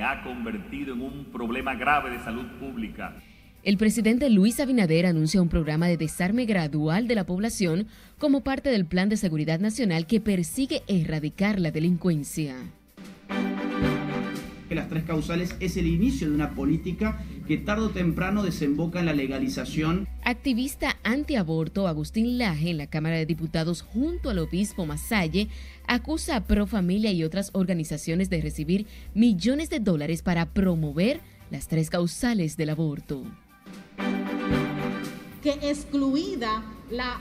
ha convertido en un problema grave de salud pública. El presidente Luis Abinader anuncia un programa de desarme gradual de la población como parte del Plan de Seguridad Nacional que persigue erradicar la delincuencia las tres causales es el inicio de una política que tarde o temprano desemboca en la legalización. Activista antiaborto Agustín Laje en la Cámara de Diputados junto al obispo Masalle acusa a Pro Familia y otras organizaciones de recibir millones de dólares para promover las tres causales del aborto. Que excluida la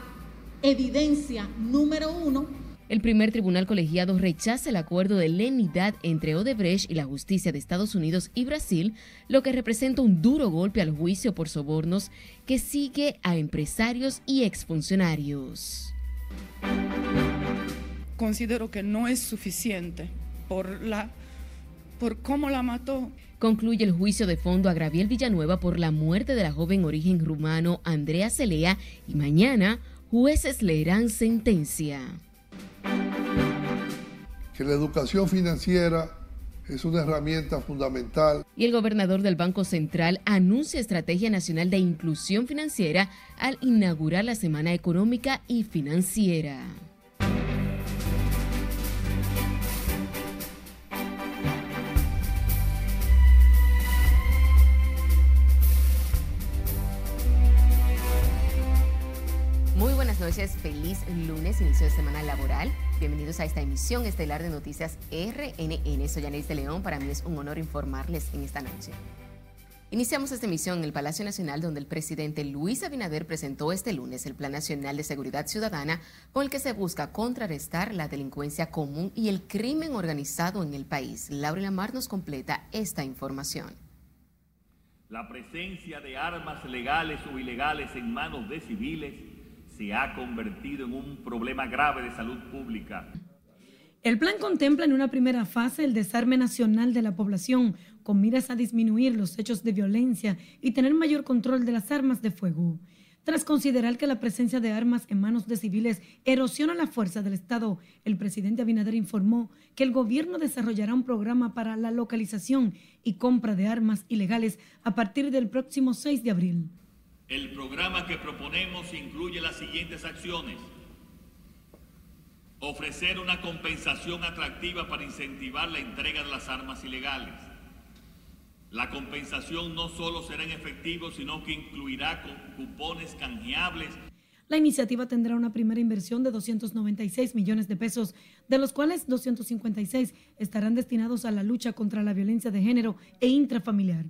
evidencia número uno el primer tribunal colegiado rechaza el acuerdo de lenidad entre Odebrecht y la justicia de Estados Unidos y Brasil, lo que representa un duro golpe al juicio por sobornos que sigue a empresarios y exfuncionarios. Considero que no es suficiente por la por cómo la mató. Concluye el juicio de fondo a Graviel Villanueva por la muerte de la joven origen rumano Andrea Celea y mañana jueces leerán sentencia que la educación financiera es una herramienta fundamental. Y el gobernador del Banco Central anuncia Estrategia Nacional de Inclusión Financiera al inaugurar la Semana Económica y Financiera. Noches, feliz lunes, inicio de semana laboral. Bienvenidos a esta emisión estelar de Noticias RNN. Soy Anís de León, para mí es un honor informarles en esta noche. Iniciamos esta emisión en el Palacio Nacional donde el presidente Luis Abinader presentó este lunes el Plan Nacional de Seguridad Ciudadana con el que se busca contrarrestar la delincuencia común y el crimen organizado en el país. Laura Lamar nos completa esta información. La presencia de armas legales o ilegales en manos de civiles se ha convertido en un problema grave de salud pública. El plan contempla en una primera fase el desarme nacional de la población, con miras a disminuir los hechos de violencia y tener mayor control de las armas de fuego. Tras considerar que la presencia de armas en manos de civiles erosiona la fuerza del Estado, el presidente Abinader informó que el gobierno desarrollará un programa para la localización y compra de armas ilegales a partir del próximo 6 de abril. El programa que proponemos incluye las siguientes acciones. Ofrecer una compensación atractiva para incentivar la entrega de las armas ilegales. La compensación no solo será en efectivo, sino que incluirá cupones canjeables. La iniciativa tendrá una primera inversión de 296 millones de pesos, de los cuales 256 estarán destinados a la lucha contra la violencia de género e intrafamiliar.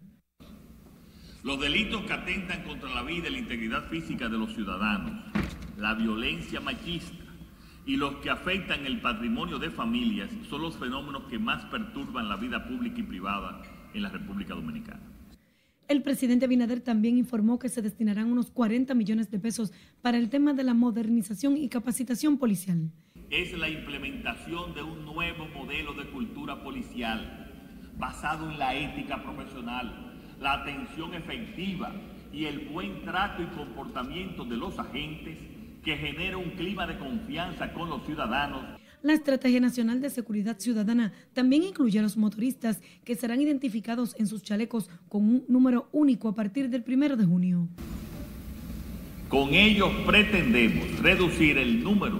Los delitos que atentan contra la vida y la integridad física de los ciudadanos, la violencia machista y los que afectan el patrimonio de familias son los fenómenos que más perturban la vida pública y privada en la República Dominicana. El presidente Abinader también informó que se destinarán unos 40 millones de pesos para el tema de la modernización y capacitación policial. Es la implementación de un nuevo modelo de cultura policial basado en la ética profesional la atención efectiva y el buen trato y comportamiento de los agentes que genera un clima de confianza con los ciudadanos. La Estrategia Nacional de Seguridad Ciudadana también incluye a los motoristas que serán identificados en sus chalecos con un número único a partir del primero de junio. Con ello pretendemos reducir el número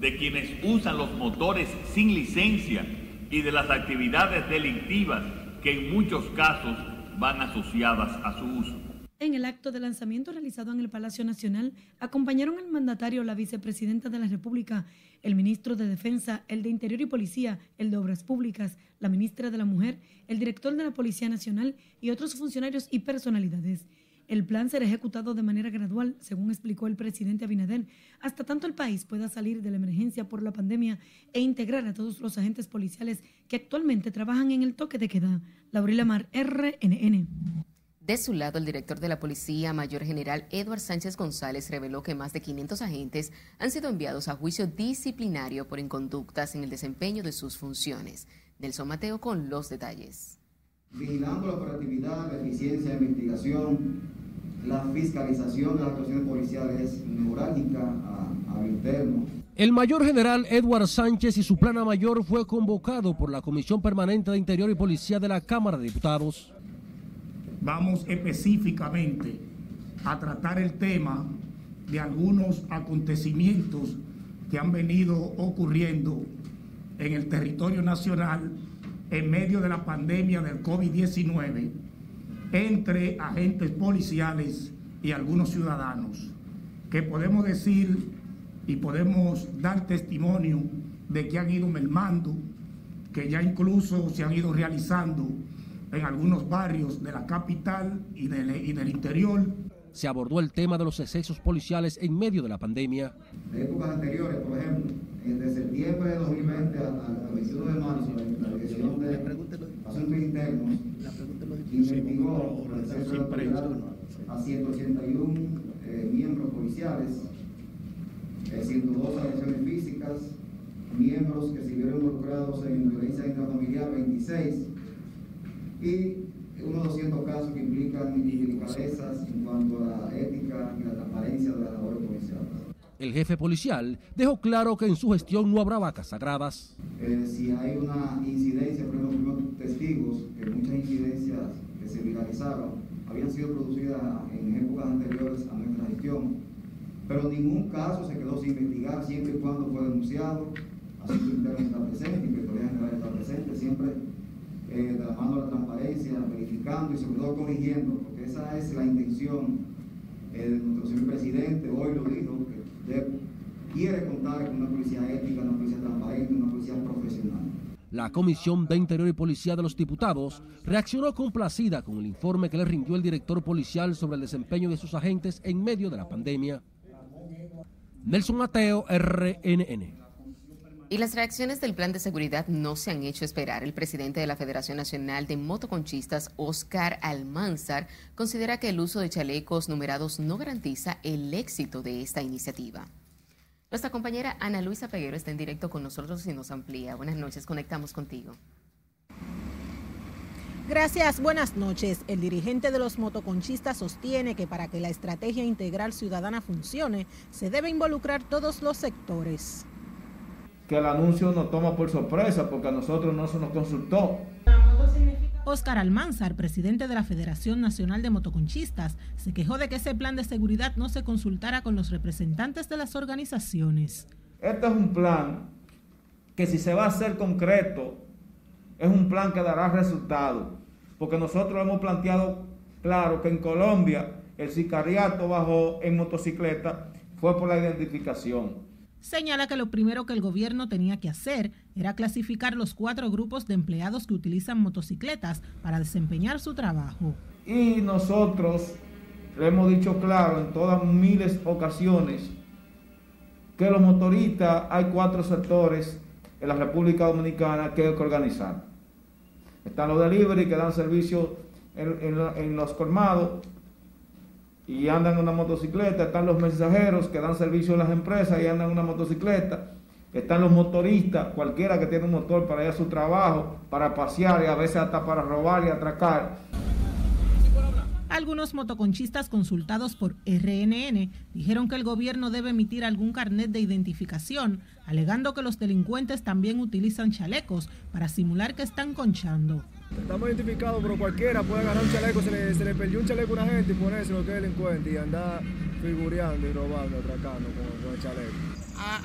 de quienes usan los motores sin licencia y de las actividades delictivas que en muchos casos van asociadas a su uso. En el acto de lanzamiento realizado en el Palacio Nacional, acompañaron al mandatario la vicepresidenta de la República, el ministro de Defensa, el de Interior y Policía, el de Obras Públicas, la ministra de la Mujer, el director de la Policía Nacional y otros funcionarios y personalidades. El plan será ejecutado de manera gradual, según explicó el presidente Abinader, hasta tanto el país pueda salir de la emergencia por la pandemia e integrar a todos los agentes policiales que actualmente trabajan en el toque de queda. Laurila Mar, RNN. De su lado, el director de la Policía Mayor General Edward Sánchez González reveló que más de 500 agentes han sido enviados a juicio disciplinario por inconductas en el desempeño de sus funciones. Nelson Mateo con los detalles vigilando la operatividad, la eficiencia de investigación, la fiscalización de las actuaciones policiales neurálgica a, a lo interno. El mayor general Edward Sánchez y su plana mayor fue convocado por la Comisión Permanente de Interior y Policía de la Cámara de Diputados. Vamos específicamente a tratar el tema de algunos acontecimientos que han venido ocurriendo en el territorio nacional en medio de la pandemia del COVID-19 entre agentes policiales y algunos ciudadanos, que podemos decir y podemos dar testimonio de que han ido mermando, que ya incluso se han ido realizando en algunos barrios de la capital y del, interior. Se abordó el tema de los excesos policiales en medio de la pandemia. De épocas anteriores, por ejemplo, desde septiembre de 2020 al 21 de marzo, la Dirección de Asuntos Internos investigó el exceso de a 181 eh, miembros policiales 102 agresiones físicas, miembros que se vieron involucrados en violencia intrafamiliar, 26, y unos 200 casos que implican delicadezas en cuanto a la ética y la transparencia de la labor policial. El jefe policial dejó claro que en su gestión no habrá vacas sagradas. Eh, si hay una incidencia, por ejemplo, testigos, que muchas incidencias que se viralizaron habían sido producidas en épocas anteriores a nuestra gestión, pero ningún caso se quedó sin investigar siempre y cuando fue denunciado. Así que interno está presente, Inspectoría General está presente, siempre eh, de la de transparencia, verificando y sobre todo corrigiendo, porque esa es la intención eh, de nuestro señor presidente, hoy lo dijo, que quiere contar con una policía ética, una policía transparente, una policía profesional. La Comisión de Interior y Policía de los Diputados reaccionó complacida con el informe que le rindió el director policial sobre el desempeño de sus agentes en medio de la pandemia. Nelson Mateo, RNN. Y las reacciones del plan de seguridad no se han hecho esperar. El presidente de la Federación Nacional de Motoconchistas, Oscar Almanzar, considera que el uso de chalecos numerados no garantiza el éxito de esta iniciativa. Nuestra compañera Ana Luisa Peguero está en directo con nosotros y nos amplía. Buenas noches, conectamos contigo. Gracias, buenas noches. El dirigente de los motoconchistas sostiene que para que la estrategia integral ciudadana funcione, se debe involucrar todos los sectores. Que el anuncio nos toma por sorpresa porque a nosotros no se nos consultó. Óscar Almanzar, presidente de la Federación Nacional de Motoconchistas, se quejó de que ese plan de seguridad no se consultara con los representantes de las organizaciones. Este es un plan que si se va a hacer concreto es un plan que dará resultados, porque nosotros hemos planteado claro que en Colombia el sicariato bajó en motocicleta fue por la identificación. Señala que lo primero que el gobierno tenía que hacer era clasificar los cuatro grupos de empleados que utilizan motocicletas para desempeñar su trabajo. Y nosotros le hemos dicho claro en todas miles ocasiones que los motoristas hay cuatro sectores en la República Dominicana que hay que organizar. Están los delivery que dan servicio en, los colmados y andan en una motocicleta. Están los mensajeros que dan servicio a las empresas y andan en una motocicleta. Están los motoristas, cualquiera que tiene un motor para ir a su trabajo, para pasear y a veces hasta para robar y atracar. Algunos motoconchistas consultados por RNN dijeron que el gobierno debe emitir algún carnet de identificación, alegando que los delincuentes también utilizan chalecos para simular que están conchando. Estamos identificados, pero cualquiera puede agarrar un chaleco, se le, perdió un chaleco a una gente y ponerse lo que es delincuente y andar figureando y robando, atracando con, el chaleco.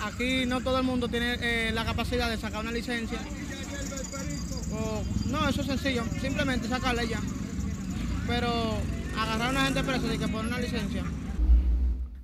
Aquí no todo el mundo tiene eh, la capacidad de sacar una licencia. no, eso es sencillo, simplemente sacarla ya. Pero agarrar a una gente presa y que pone una licencia.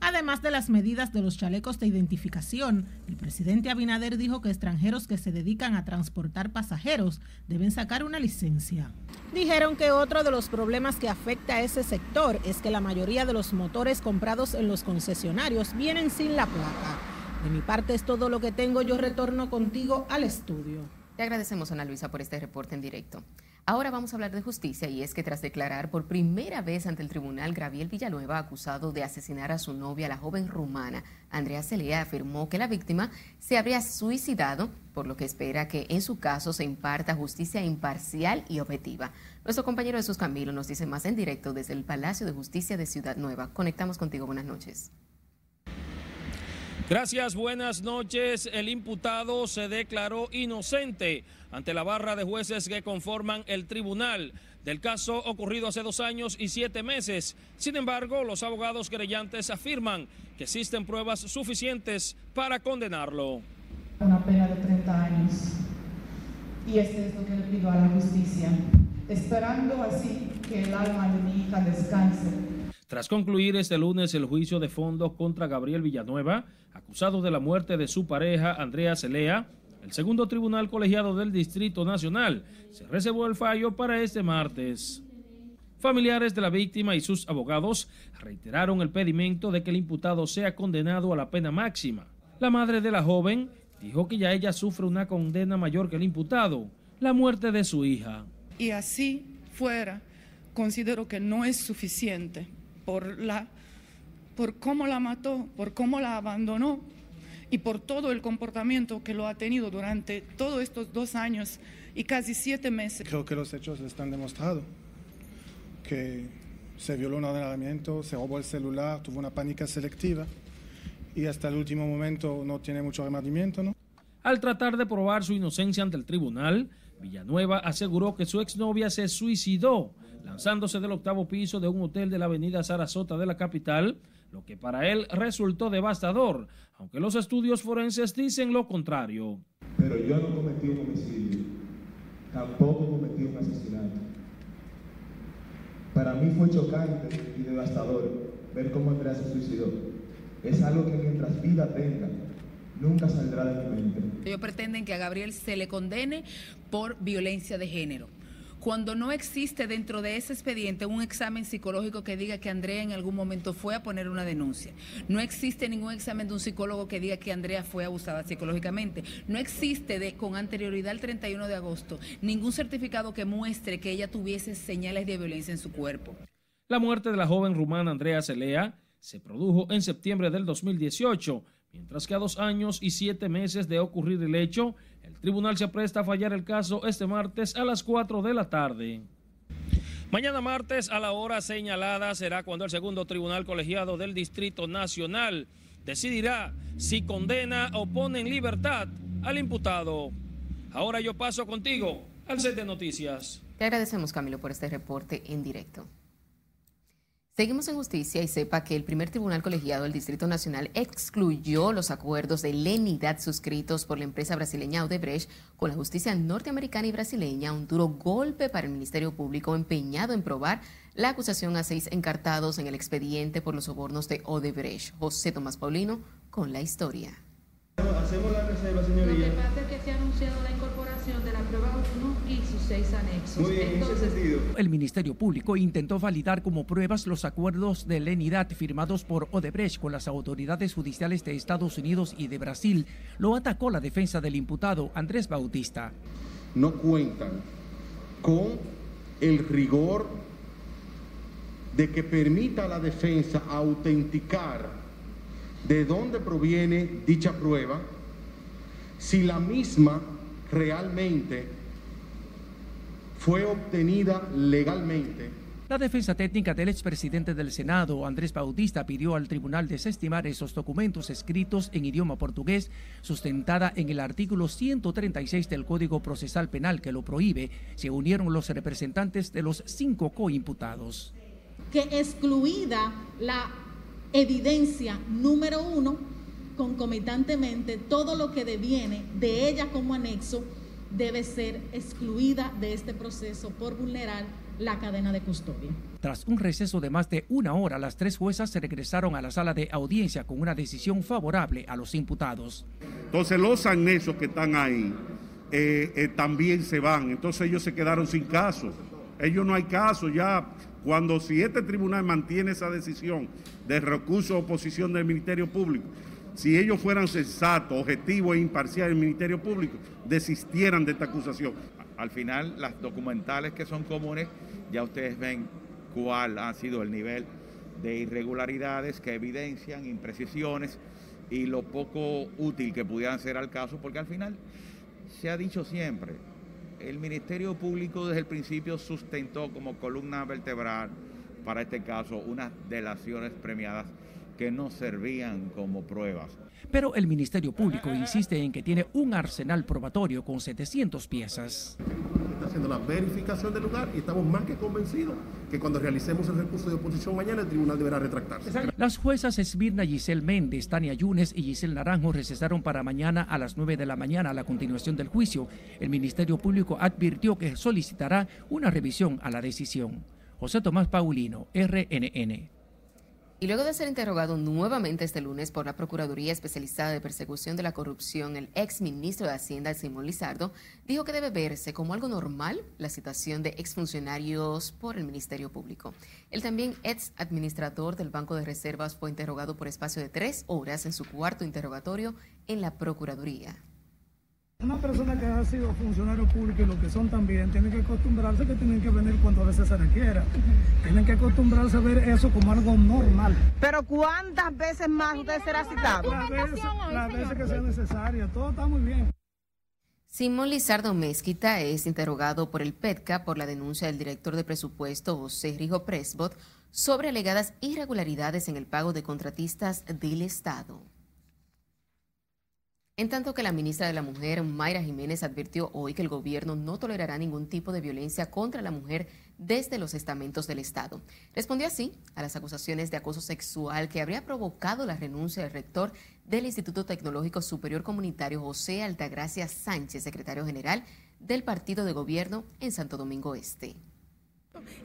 Además de las medidas de los chalecos de identificación, el presidente Abinader dijo que extranjeros que se dedican a transportar pasajeros deben sacar una licencia. Dijeron que otro de los problemas que afecta a ese sector es que la mayoría de los motores comprados en los concesionarios vienen sin la placa. De mi parte es todo lo que tengo, yo retorno contigo al estudio. Te agradecemos, Ana Luisa, por este reporte en directo. Ahora vamos a hablar de justicia y es que tras declarar por primera vez ante el tribunal, Graviel Villanueva, acusado de asesinar a su novia, la joven rumana Andrea Celea, afirmó que la víctima se habría suicidado, por lo que espera que en su caso se imparta justicia imparcial y objetiva. Nuestro compañero Jesús Camilo nos dice más en directo desde el Palacio de Justicia de Ciudad Nueva. Conectamos contigo, buenas noches. Gracias, buenas noches. El imputado se declaró inocente ante la barra de jueces que conforman el tribunal del caso ocurrido hace dos años y siete meses. Sin embargo, los abogados querellantes afirman que existen pruebas suficientes para condenarlo. Una pena de 30 años. Y este es lo que le pido a la justicia, esperando así que el alma de mi hija descanse. Tras concluir este lunes el juicio de fondo contra Gabriel Villanueva, acusado de la muerte de su pareja Andrea Celea, el segundo tribunal colegiado del Distrito Nacional se reservó el fallo para este martes. Familiares de la víctima y sus abogados reiteraron el pedimento de que el imputado sea condenado a la pena máxima. La madre de la joven dijo que ya ella sufre una condena mayor que el imputado, la muerte de su hija. Y así fuera, considero que no es suficiente por la por cómo la mató, por cómo la abandonó y por todo el comportamiento que lo ha tenido durante todos estos dos años y casi siete meses. Creo que los hechos están demostrados, que se violó un ordenamiento, se robó el celular, tuvo una pánica selectiva y hasta el último momento no tiene mucho remordimiento, ¿no? Al tratar de probar su inocencia ante el tribunal, Villanueva aseguró que su exnovia se suicidó lanzándose del octavo piso de un hotel de la avenida Sarasota de la capital, lo que para él resultó devastador, aunque los estudios forenses dicen lo contrario. Pero yo no cometí un homicidio, tampoco cometí un asesinato. Para mí fue chocante y devastador ver cómo Andrea se suicidó. Es algo que mientras vida tenga, nunca saldrá de mi mente. Ellos pretenden que a Gabriel se le condene por violencia de género cuando no existe dentro de ese expediente un examen psicológico que diga que Andrea en algún momento fue a poner una denuncia. No existe ningún examen de un psicólogo que diga que Andrea fue abusada psicológicamente. No existe de, con anterioridad al 31 de agosto ningún certificado que muestre que ella tuviese señales de violencia en su cuerpo. La muerte de la joven rumana Andrea Celea se produjo en septiembre del 2018, mientras que a dos años y siete meses de ocurrir el hecho, el tribunal se apresta a fallar el caso este martes a las 4 de la tarde. Mañana martes a la hora señalada será cuando el segundo tribunal colegiado del Distrito Nacional decidirá si condena o pone en libertad al imputado. Ahora yo paso contigo al set de noticias. Te agradecemos Camilo por este reporte en directo. Seguimos en justicia y sepa que el primer tribunal colegiado del Distrito Nacional excluyó los acuerdos de lenidad suscritos por la empresa brasileña Odebrecht con la justicia norteamericana y brasileña, un duro golpe para el Ministerio Público empeñado en probar la acusación a seis encartados en el expediente por los sobornos de Odebrecht. José Tomás Paulino con la historia. Hacemos la reserva, señoría. Lo que pasa es que se ha anunciado la incorporación de la prueba 1 y sus seis anexos. Muy bien, en ese sentido. El Ministerio Público intentó validar como pruebas los acuerdos de lenidad firmados por Odebrecht con las autoridades judiciales de Estados Unidos y de Brasil. Lo atacó la defensa del imputado Andrés Bautista. No cuentan con el rigor de que permita a la defensa autenticar de dónde proviene dicha prueba, si la misma realmente fue obtenida legalmente. La defensa técnica del expresidente del Senado, Andrés Bautista, pidió al tribunal desestimar esos documentos escritos en idioma portugués, sustentada en el artículo 136 del Código Procesal Penal que lo prohíbe. Se unieron los representantes de los cinco coimputados. Que excluida la evidencia número uno, concomitantemente todo lo que deviene de ella como anexo debe ser excluida de este proceso por vulnerar la cadena de custodia. Tras un receso de más de una hora, las tres juezas se regresaron a la sala de audiencia con una decisión favorable a los imputados. Entonces los anexos que están ahí eh, eh, también se van, entonces ellos se quedaron sin caso. Ellos no hay caso ya cuando si este tribunal mantiene esa decisión de recurso o oposición del Ministerio Público, si ellos fueran sensatos, objetivos e imparciales del Ministerio Público, desistieran de esta acusación. Al final, las documentales que son comunes, ya ustedes ven cuál ha sido el nivel de irregularidades que evidencian imprecisiones y lo poco útil que pudieran ser al caso, porque al final se ha dicho siempre, el Ministerio Público desde el principio sustentó como columna vertebral para este caso unas delaciones premiadas que no servían como pruebas. Pero el Ministerio Público insiste en que tiene un arsenal probatorio con 700 piezas. Está haciendo la verificación del lugar y estamos más que convencidos que cuando realicemos el recurso de oposición mañana el tribunal deberá retractarse. Las juezas Esmirna Giselle Méndez, Tania Yunes y Giselle Naranjo recesaron para mañana a las 9 de la mañana a la continuación del juicio. El Ministerio Público advirtió que solicitará una revisión a la decisión. José Tomás Paulino, RNN. Y luego de ser interrogado nuevamente este lunes por la Procuraduría Especializada de Persecución de la Corrupción, el ex ministro de Hacienda, Simón Lizardo, dijo que debe verse como algo normal la citación de exfuncionarios por el Ministerio Público. El también ex administrador del Banco de Reservas fue interrogado por espacio de tres horas en su cuarto interrogatorio en la Procuraduría. Una persona que ha sido funcionario público y lo que son también, tienen que acostumbrarse que tienen que venir cuando a veces se requiera. Tienen que acostumbrarse a ver eso como algo normal. Pero ¿cuántas veces más usted será citado? Las veces, las veces que sea necesaria, todo está muy bien. Simón Lizardo Mezquita es interrogado por el PETCA por la denuncia del director de presupuesto José Rijo Presbot sobre alegadas irregularidades en el pago de contratistas del Estado. En tanto que la ministra de la Mujer, Mayra Jiménez, advirtió hoy que el gobierno no tolerará ningún tipo de violencia contra la mujer desde los estamentos del Estado. Respondió así a las acusaciones de acoso sexual que habría provocado la renuncia del rector del Instituto Tecnológico Superior Comunitario, José Altagracia Sánchez, secretario general del partido de gobierno en Santo Domingo Este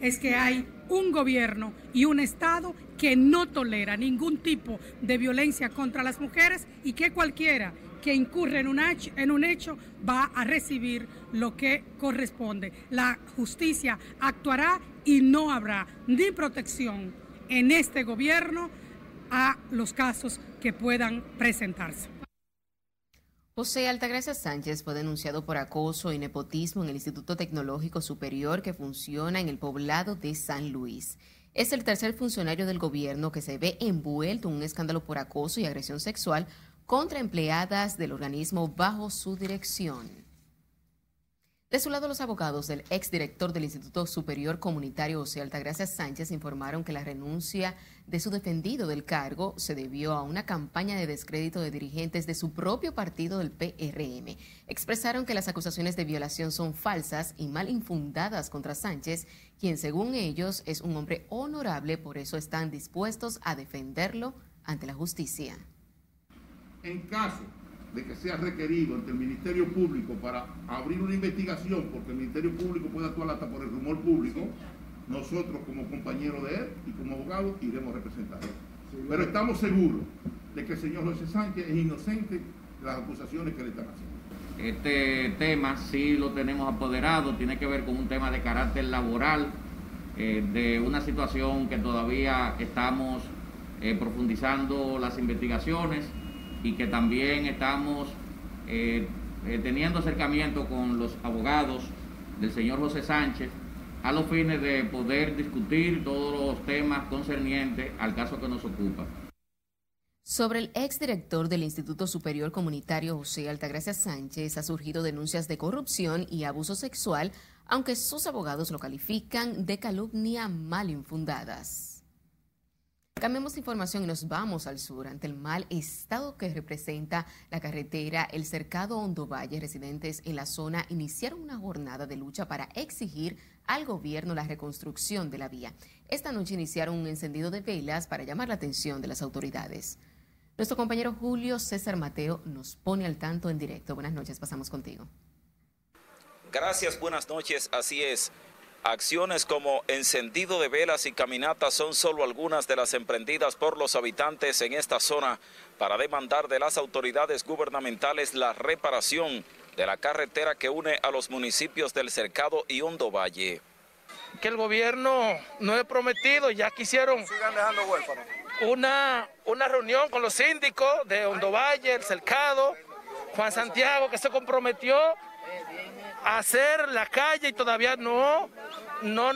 es que hay un gobierno y un Estado que no tolera ningún tipo de violencia contra las mujeres y que cualquiera incurre en un, hecho, en un hecho va a recibir lo que corresponde. La justicia actuará y no habrá ni protección en este gobierno a los casos que puedan presentarse. José Altagracia Sánchez fue denunciado por acoso y nepotismo en el Instituto Tecnológico Superior que funciona en el poblado de San Luis. Es el tercer funcionario del gobierno que se ve envuelto en un escándalo por acoso y agresión sexual contra empleadas del organismo bajo su dirección. De su lado, los abogados del exdirector del Instituto Superior Comunitario José Altagracia Sánchez informaron que la renuncia de su defendido del cargo se debió a una campaña de descrédito de dirigentes de su propio partido del PRM. Expresaron que las acusaciones de violación son falsas y mal infundadas contra Sánchez, quien según ellos es un hombre honorable, por eso están dispuestos a defenderlo ante la justicia en caso de que sea requerido ante el Ministerio Público para abrir una investigación, porque el Ministerio Público puede actuar hasta por el rumor público, nosotros como compañeros de él y como abogados iremos a representarlo. Pero estamos seguros de que el señor José Sánchez es inocente de las acusaciones que le están haciendo. Este tema sí lo tenemos apoderado, tiene que ver con un tema de carácter laboral, eh, de una situación que todavía estamos eh, profundizando las investigaciones y que también estamos eh, eh, teniendo acercamiento con los abogados del señor José Sánchez a los fines de poder discutir todos los temas concernientes al caso que nos ocupa. Sobre el exdirector del Instituto Superior Comunitario José Altagracia Sánchez ha surgido denuncias de corrupción y abuso sexual, aunque sus abogados lo califican de calumnia mal infundadas. Cambiemos información y nos vamos al sur ante el mal estado que representa la carretera El Cercado Hondo Valle. Residentes en la zona iniciaron una jornada de lucha para exigir al gobierno la reconstrucción de la vía. Esta noche iniciaron un encendido de velas para llamar la atención de las autoridades. Nuestro compañero Julio César Mateo nos pone al tanto en directo. Buenas noches, pasamos contigo. Gracias, buenas noches. Así es. Acciones como encendido de velas y caminatas son solo algunas de las emprendidas por los habitantes en esta zona para demandar de las autoridades gubernamentales la reparación de la carretera que une a los municipios del Cercado y Hondo Valle. Que el gobierno no es prometido, ya quisieron una, una reunión con los síndicos de Hondo Valle, el Cercado, Juan Santiago, que se comprometió hacer la calle y todavía no no,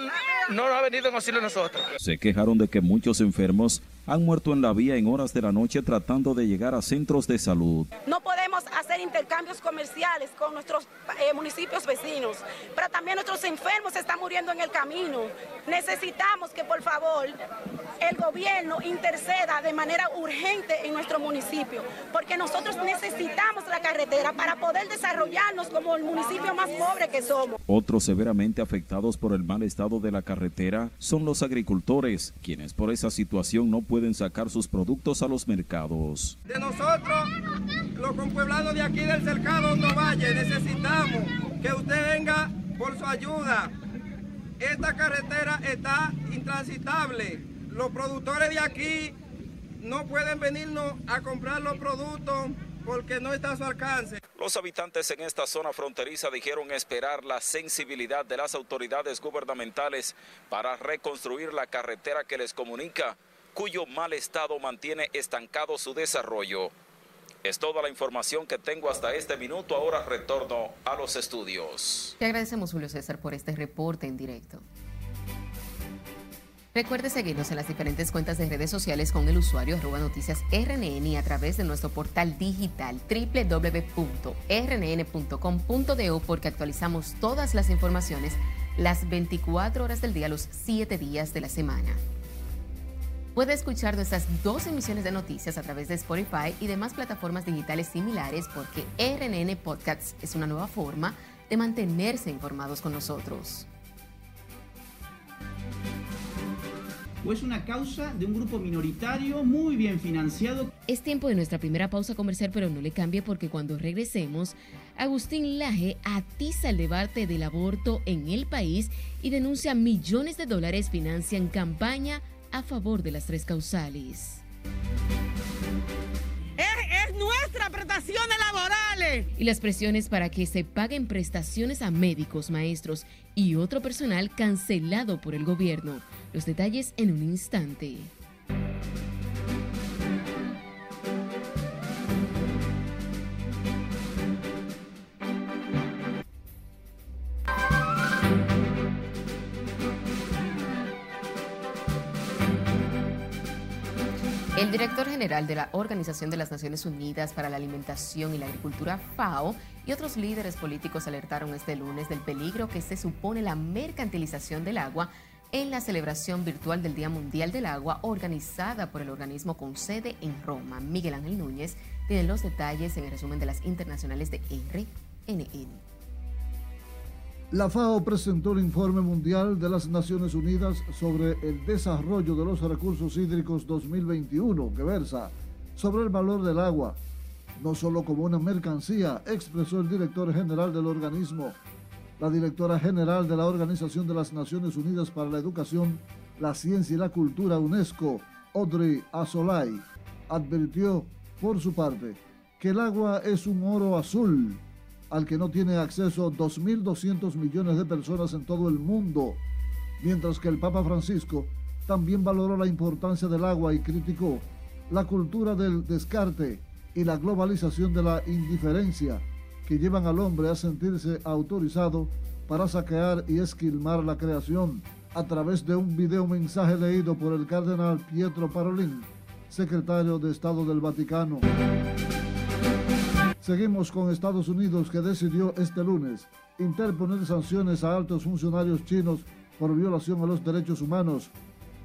no ha venido en auxilio a nosotros. Se quejaron de que muchos enfermos han muerto en la vía en horas de la noche tratando de llegar a centros de salud. No podemos hacer intercambios comerciales con nuestros eh, municipios vecinos, pero también nuestros enfermos están muriendo en el camino. Necesitamos que por favor el gobierno interceda de manera urgente en nuestro municipio, porque nosotros necesitamos la carretera para poder desarrollarnos como el municipio más pobre que somos. Otros severamente afectados por el mal estado de la carretera son los agricultores, quienes por esa situación no pueden sacar sus productos a los mercados. De nosotros, los compueblados de aquí del cercado Hondo Valle, necesitamos que usted venga por su ayuda. Esta carretera está intransitable. Los productores de aquí no pueden venirnos a comprar los productos porque no está a su alcance. Los habitantes en esta zona fronteriza dijeron esperar la sensibilidad de las autoridades gubernamentales para reconstruir la carretera que les comunica, cuyo mal estado mantiene estancado su desarrollo. Es toda la información que tengo hasta este minuto. Ahora retorno a los estudios. Te agradecemos, Julio César, por este reporte en directo. Recuerde seguirnos en las diferentes cuentas de redes sociales con el usuario arroba noticias RNN y a través de nuestro portal digital www.rnn.com.do porque actualizamos todas las informaciones las 24 horas del día, los 7 días de la semana. Puede escuchar nuestras dos emisiones de noticias a través de Spotify y demás plataformas digitales similares porque RNN Podcasts es una nueva forma de mantenerse informados con nosotros. o es una causa de un grupo minoritario muy bien financiado. Es tiempo de nuestra primera pausa comercial, pero no le cambie porque cuando regresemos, Agustín Laje atiza el debate del aborto en el país y denuncia millones de dólares financian campaña a favor de las tres causales. Es, nuestra prestaciones laborales. Y las presiones para que se paguen prestaciones a médicos, maestros y otro personal cancelado por el gobierno. Los detalles en un instante. El director general de la Organización de las Naciones Unidas para la Alimentación y la Agricultura, FAO, y otros líderes políticos alertaron este lunes del peligro que se supone la mercantilización del agua en la celebración virtual del Día Mundial del Agua organizada por el organismo con sede en Roma. Miguel Ángel Núñez tiene los detalles en el resumen de las internacionales de RNN. La FAO presentó el informe mundial de las Naciones Unidas sobre el desarrollo de los recursos hídricos 2021, que versa sobre el valor del agua, no solo como una mercancía, expresó el director general del organismo. La directora general de la Organización de las Naciones Unidas para la Educación, la Ciencia y la Cultura UNESCO, Audrey Asolay, advirtió, por su parte, que el agua es un oro azul al que no tiene acceso 2.200 millones de personas en todo el mundo, mientras que el Papa Francisco también valoró la importancia del agua y criticó la cultura del descarte y la globalización de la indiferencia que llevan al hombre a sentirse autorizado para saquear y esquilmar la creación a través de un video mensaje leído por el cardenal Pietro Parolin, secretario de Estado del Vaticano. Seguimos con Estados Unidos que decidió este lunes interponer sanciones a altos funcionarios chinos por violación a los derechos humanos,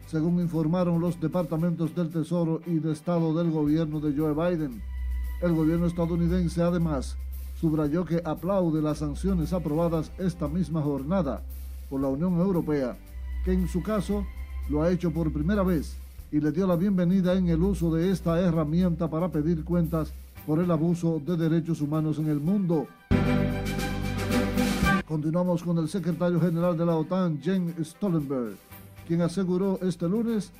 según informaron los departamentos del Tesoro y de Estado del gobierno de Joe Biden. El gobierno estadounidense además subrayó que aplaude las sanciones aprobadas esta misma jornada por la Unión Europea, que en su caso lo ha hecho por primera vez y le dio la bienvenida en el uso de esta herramienta para pedir cuentas por el abuso de derechos humanos en el mundo. Continuamos con el secretario general de la OTAN, Jens Stoltenberg, quien aseguró este lunes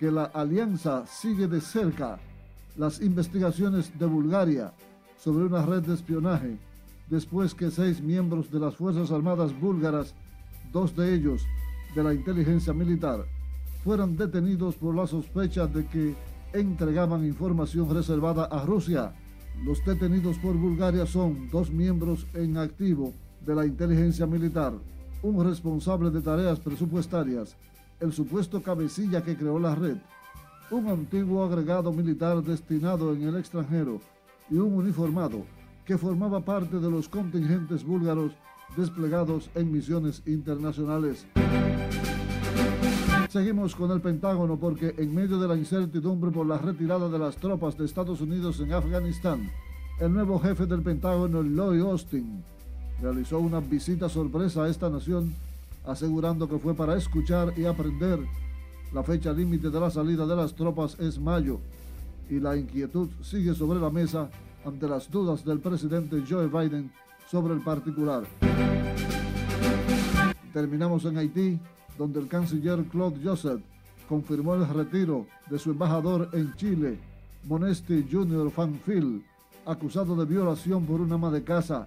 que la alianza sigue de cerca las investigaciones de Bulgaria sobre una red de espionaje después que seis miembros de las Fuerzas Armadas búlgaras, dos de ellos de la inteligencia militar, fueron detenidos por la sospecha de que entregaban información reservada a Rusia. Los detenidos por Bulgaria son dos miembros en activo de la inteligencia militar, un responsable de tareas presupuestarias, el supuesto cabecilla que creó la red, un antiguo agregado militar destinado en el extranjero, y un uniformado que formaba parte de los contingentes búlgaros desplegados en misiones internacionales. Seguimos con el Pentágono porque en medio de la incertidumbre por la retirada de las tropas de Estados Unidos en Afganistán, el nuevo jefe del Pentágono, Lloyd Austin, realizó una visita sorpresa a esta nación, asegurando que fue para escuchar y aprender. La fecha límite de la salida de las tropas es mayo y la inquietud sigue sobre la mesa ante las dudas del presidente Joe Biden sobre el particular. Terminamos en Haití, donde el canciller Claude Joseph confirmó el retiro de su embajador en Chile, Monesti Junior Fanfil, acusado de violación por una ama de casa.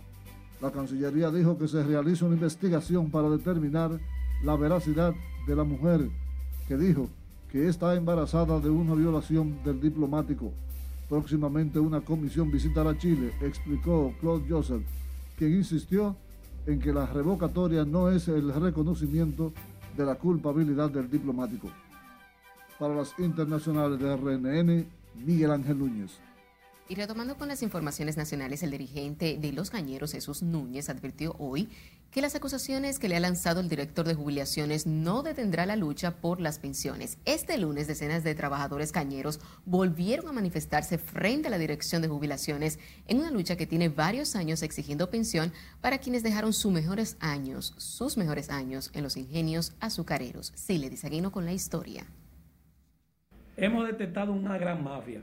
La Cancillería dijo que se realiza una investigación para determinar la veracidad de la mujer, que dijo que está embarazada de una violación del diplomático. Próximamente una comisión visitará Chile, explicó Claude Joseph, quien insistió en que la revocatoria no es el reconocimiento de la culpabilidad del diplomático. Para las internacionales de RNN, Miguel Ángel Núñez. Y retomando con las informaciones nacionales, el dirigente de Los Cañeros, Jesús Núñez, advirtió hoy que las acusaciones que le ha lanzado el director de jubilaciones no detendrá la lucha por las pensiones. Este lunes, decenas de trabajadores cañeros volvieron a manifestarse frente a la dirección de jubilaciones en una lucha que tiene varios años exigiendo pensión para quienes dejaron sus mejores años, sus mejores años en los ingenios azucareros. Sí, le dice con la historia. Hemos detectado una gran mafia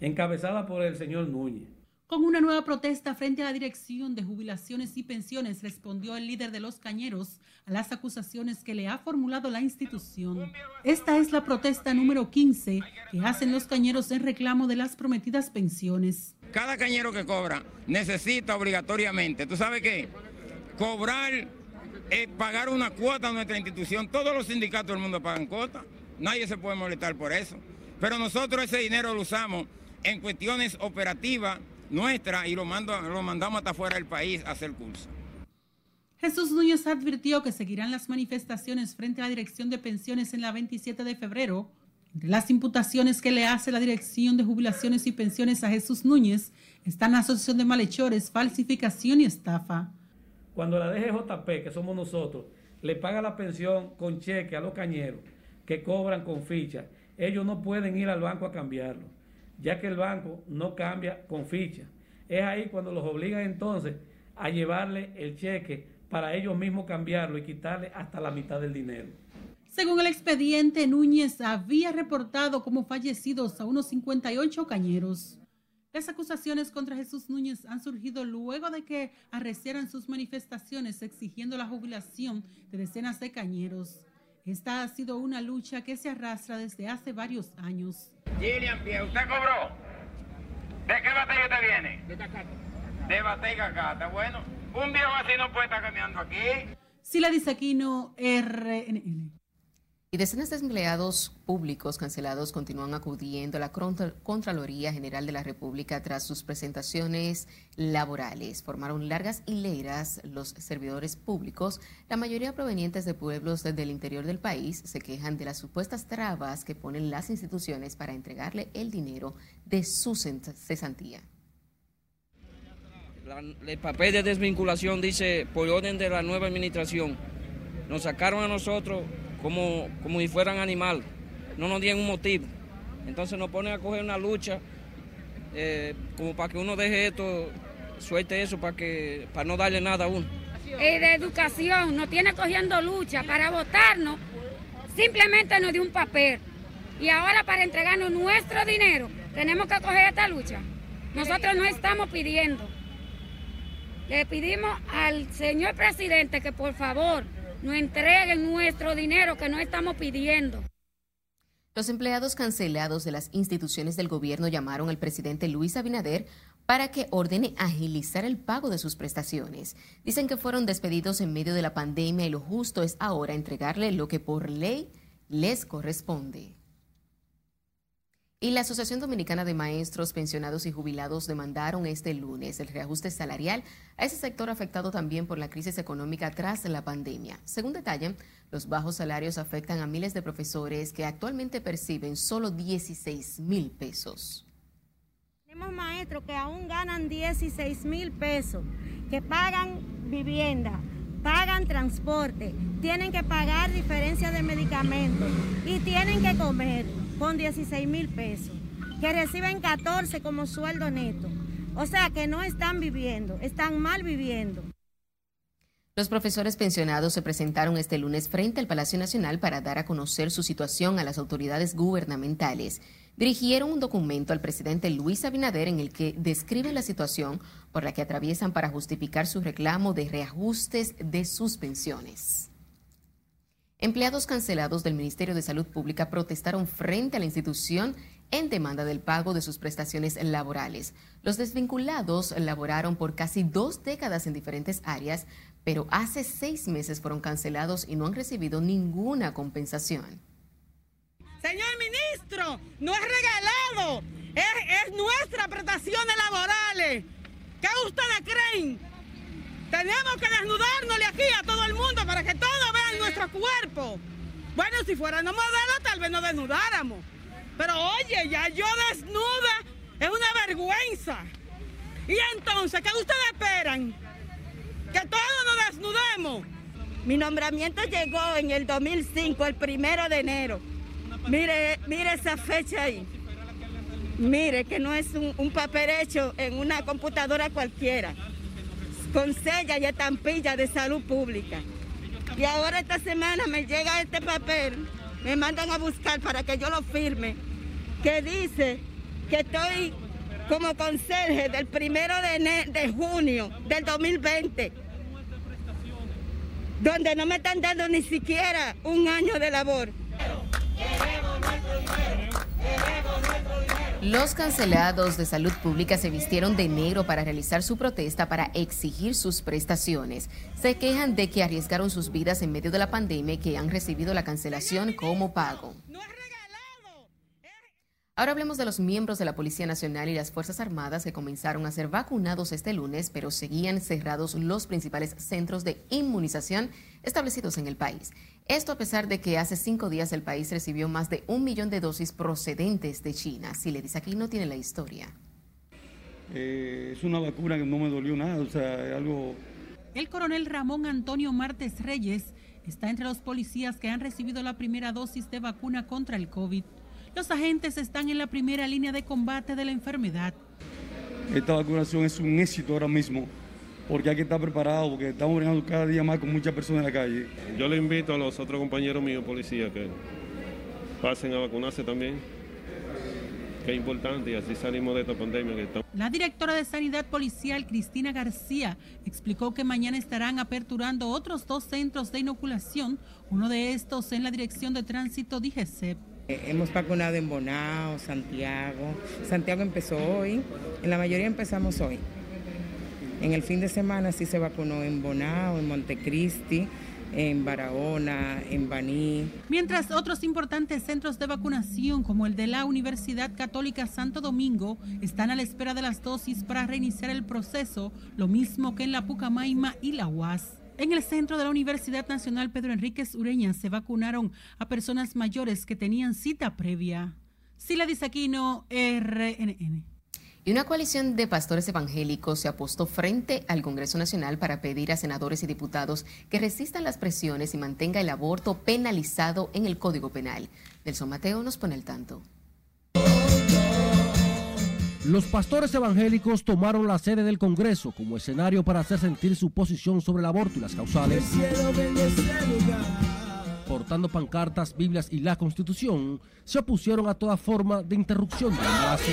encabezada por el señor Núñez. Con una nueva protesta frente a la Dirección de Jubilaciones y Pensiones, respondió el líder de los Cañeros a las acusaciones que le ha formulado la institución. Esta es la protesta número 15 que hacen los Cañeros en reclamo de las prometidas pensiones. Cada cañero que cobra necesita obligatoriamente, ¿tú sabes qué? Cobrar, eh, pagar una cuota a nuestra institución. Todos los sindicatos del mundo pagan cuota. Nadie se puede molestar por eso. Pero nosotros ese dinero lo usamos en cuestiones operativas nuestras y lo, mando, lo mandamos hasta fuera del país a hacer curso. Jesús Núñez advirtió que seguirán las manifestaciones frente a la Dirección de Pensiones en la 27 de febrero. Entre las imputaciones que le hace la Dirección de Jubilaciones y Pensiones a Jesús Núñez están la asociación de malhechores, falsificación y estafa. Cuando la DGJP, que somos nosotros, le paga la pensión con cheque a los cañeros que cobran con ficha, ellos no pueden ir al banco a cambiarlo ya que el banco no cambia con ficha. Es ahí cuando los obligan entonces a llevarle el cheque para ellos mismos cambiarlo y quitarle hasta la mitad del dinero. Según el expediente, Núñez había reportado como fallecidos a unos 58 cañeros. Las acusaciones contra Jesús Núñez han surgido luego de que arreciaran sus manifestaciones exigiendo la jubilación de decenas de cañeros. Esta ha sido una lucha que se arrastra desde hace varios años. Gillian Pie, ¿usted cobró? ¿De qué batalla usted viene? De Tacata. De batalla Cacata. Bueno, un viejo así no puede estar caminando aquí. Sila Disaquino, RNN. Y decenas de empleados públicos cancelados continúan acudiendo a la Contraloría General de la República tras sus presentaciones laborales. Formaron largas hileras los servidores públicos, la mayoría provenientes de pueblos del interior del país, se quejan de las supuestas trabas que ponen las instituciones para entregarle el dinero de su cesantía. el papel de desvinculación dice por orden de la nueva administración. Nos sacaron a nosotros como, como si fueran animal, no nos dieron un motivo. Entonces nos ponen a coger una lucha eh, como para que uno deje esto, suelte eso para que para no darle nada a uno. Eh, de educación, nos tiene cogiendo lucha para votarnos, simplemente nos dio un papel. Y ahora para entregarnos nuestro dinero, tenemos que coger esta lucha. Nosotros no estamos pidiendo. Le pedimos al señor presidente que por favor no entreguen nuestro dinero que no estamos pidiendo. Los empleados cancelados de las instituciones del gobierno llamaron al presidente Luis Abinader para que ordene agilizar el pago de sus prestaciones. Dicen que fueron despedidos en medio de la pandemia y lo justo es ahora entregarle lo que por ley les corresponde. Y la Asociación Dominicana de Maestros, Pensionados y Jubilados demandaron este lunes el reajuste salarial a ese sector afectado también por la crisis económica tras la pandemia. Según detallan, los bajos salarios afectan a miles de profesores que actualmente perciben solo 16 mil pesos. Tenemos maestros que aún ganan 16 mil pesos, que pagan vivienda, pagan transporte, tienen que pagar diferencia de medicamentos y tienen que comer con 16 mil pesos, que reciben 14 como sueldo neto. O sea que no están viviendo, están mal viviendo. Los profesores pensionados se presentaron este lunes frente al Palacio Nacional para dar a conocer su situación a las autoridades gubernamentales. Dirigieron un documento al presidente Luis Abinader en el que describen la situación por la que atraviesan para justificar su reclamo de reajustes de sus pensiones. Empleados cancelados del Ministerio de Salud Pública protestaron frente a la institución en demanda del pago de sus prestaciones laborales. Los desvinculados laboraron por casi dos décadas en diferentes áreas, pero hace seis meses fueron cancelados y no han recibido ninguna compensación. Señor ministro, no es regalado, es, nuestras prestaciones laborales. ¿Qué ustedes creen? Tenemos que desnudarnos aquí a todo el mundo para que todos vean nuestro cuerpo. Bueno, si fuéramos modelos, tal vez nos desnudáramos. Pero oye, ya yo desnuda es una vergüenza. Y entonces, ¿qué ustedes esperan? Que todos nos desnudemos. Mi nombramiento llegó en el 2005, el primero de enero. Mire, mire esa fecha ahí. Mire que no es un, papel hecho en una computadora cualquiera, con sella y estampilla de salud pública. Y ahora esta semana me llega este papel, me mandan a buscar para que yo lo firme, que dice que estoy como conserje del primero de, de junio del 2020 donde no me están dando ni siquiera un año de labor. Los cancelados de salud pública se vistieron de negro para realizar su protesta para exigir sus prestaciones. Se quejan de que arriesgaron sus vidas en medio de la pandemia y que han recibido la cancelación como pago. Ahora hablemos de los miembros de la Policía Nacional y las Fuerzas Armadas que comenzaron a ser vacunados este lunes, pero seguían cerrados los principales centros de inmunización establecidos en el país. Esto a pesar de que hace cinco días el país recibió más de un millón de dosis procedentes de China. Si le dice aquí no tiene la historia. Eh, es una vacuna que no me dolió nada, o sea, es algo... El coronel Ramón Antonio Martes Reyes está entre los policías que han recibido la primera dosis de vacuna contra el COVID. Los agentes están en la primera línea de combate de la enfermedad. Esta vacunación es un éxito ahora mismo, porque hay que estar preparado, porque estamos bregando cada día más con muchas personas en la calle. Yo le invito a los otros compañeros míos policías que pasen a vacunarse también, que es importante y así salimos de esta pandemia que estamos. La directora de Sanidad Policial, Cristina García, explicó que mañana estarán aperturando otros dos centros de inoculación, uno de estos en la Dirección de Tránsito DIGESEP. Eh, hemos vacunado en Bonao, Santiago. Santiago empezó hoy, en la mayoría empezamos hoy. En el fin de semana sí se vacunó en Bonao, en Montecristi, en Barahona, en Baní. Mientras otros importantes centros de vacunación como el de la Universidad Católica Santo Domingo están a la espera de las dosis para reiniciar el proceso, lo mismo que en la Pucamaima y la UAS. En el centro de la Universidad Nacional Pedro Enríquez Ureña se vacunaron a personas mayores que tenían cita previa. Sila Disaquino, RNN. Y una coalición de pastores evangélicos se apostó frente al Congreso Nacional para pedir a senadores y diputados que resistan las presiones y mantenga el aborto penalizado en el Código Penal. Nelson Mateo nos pone el tanto. Los pastores evangélicos tomaron la sede del Congreso como escenario para hacer sentir su posición sobre el aborto y las causales. Portando pancartas, Biblias y la Constitución, se opusieron a toda forma de interrupción del embarazo.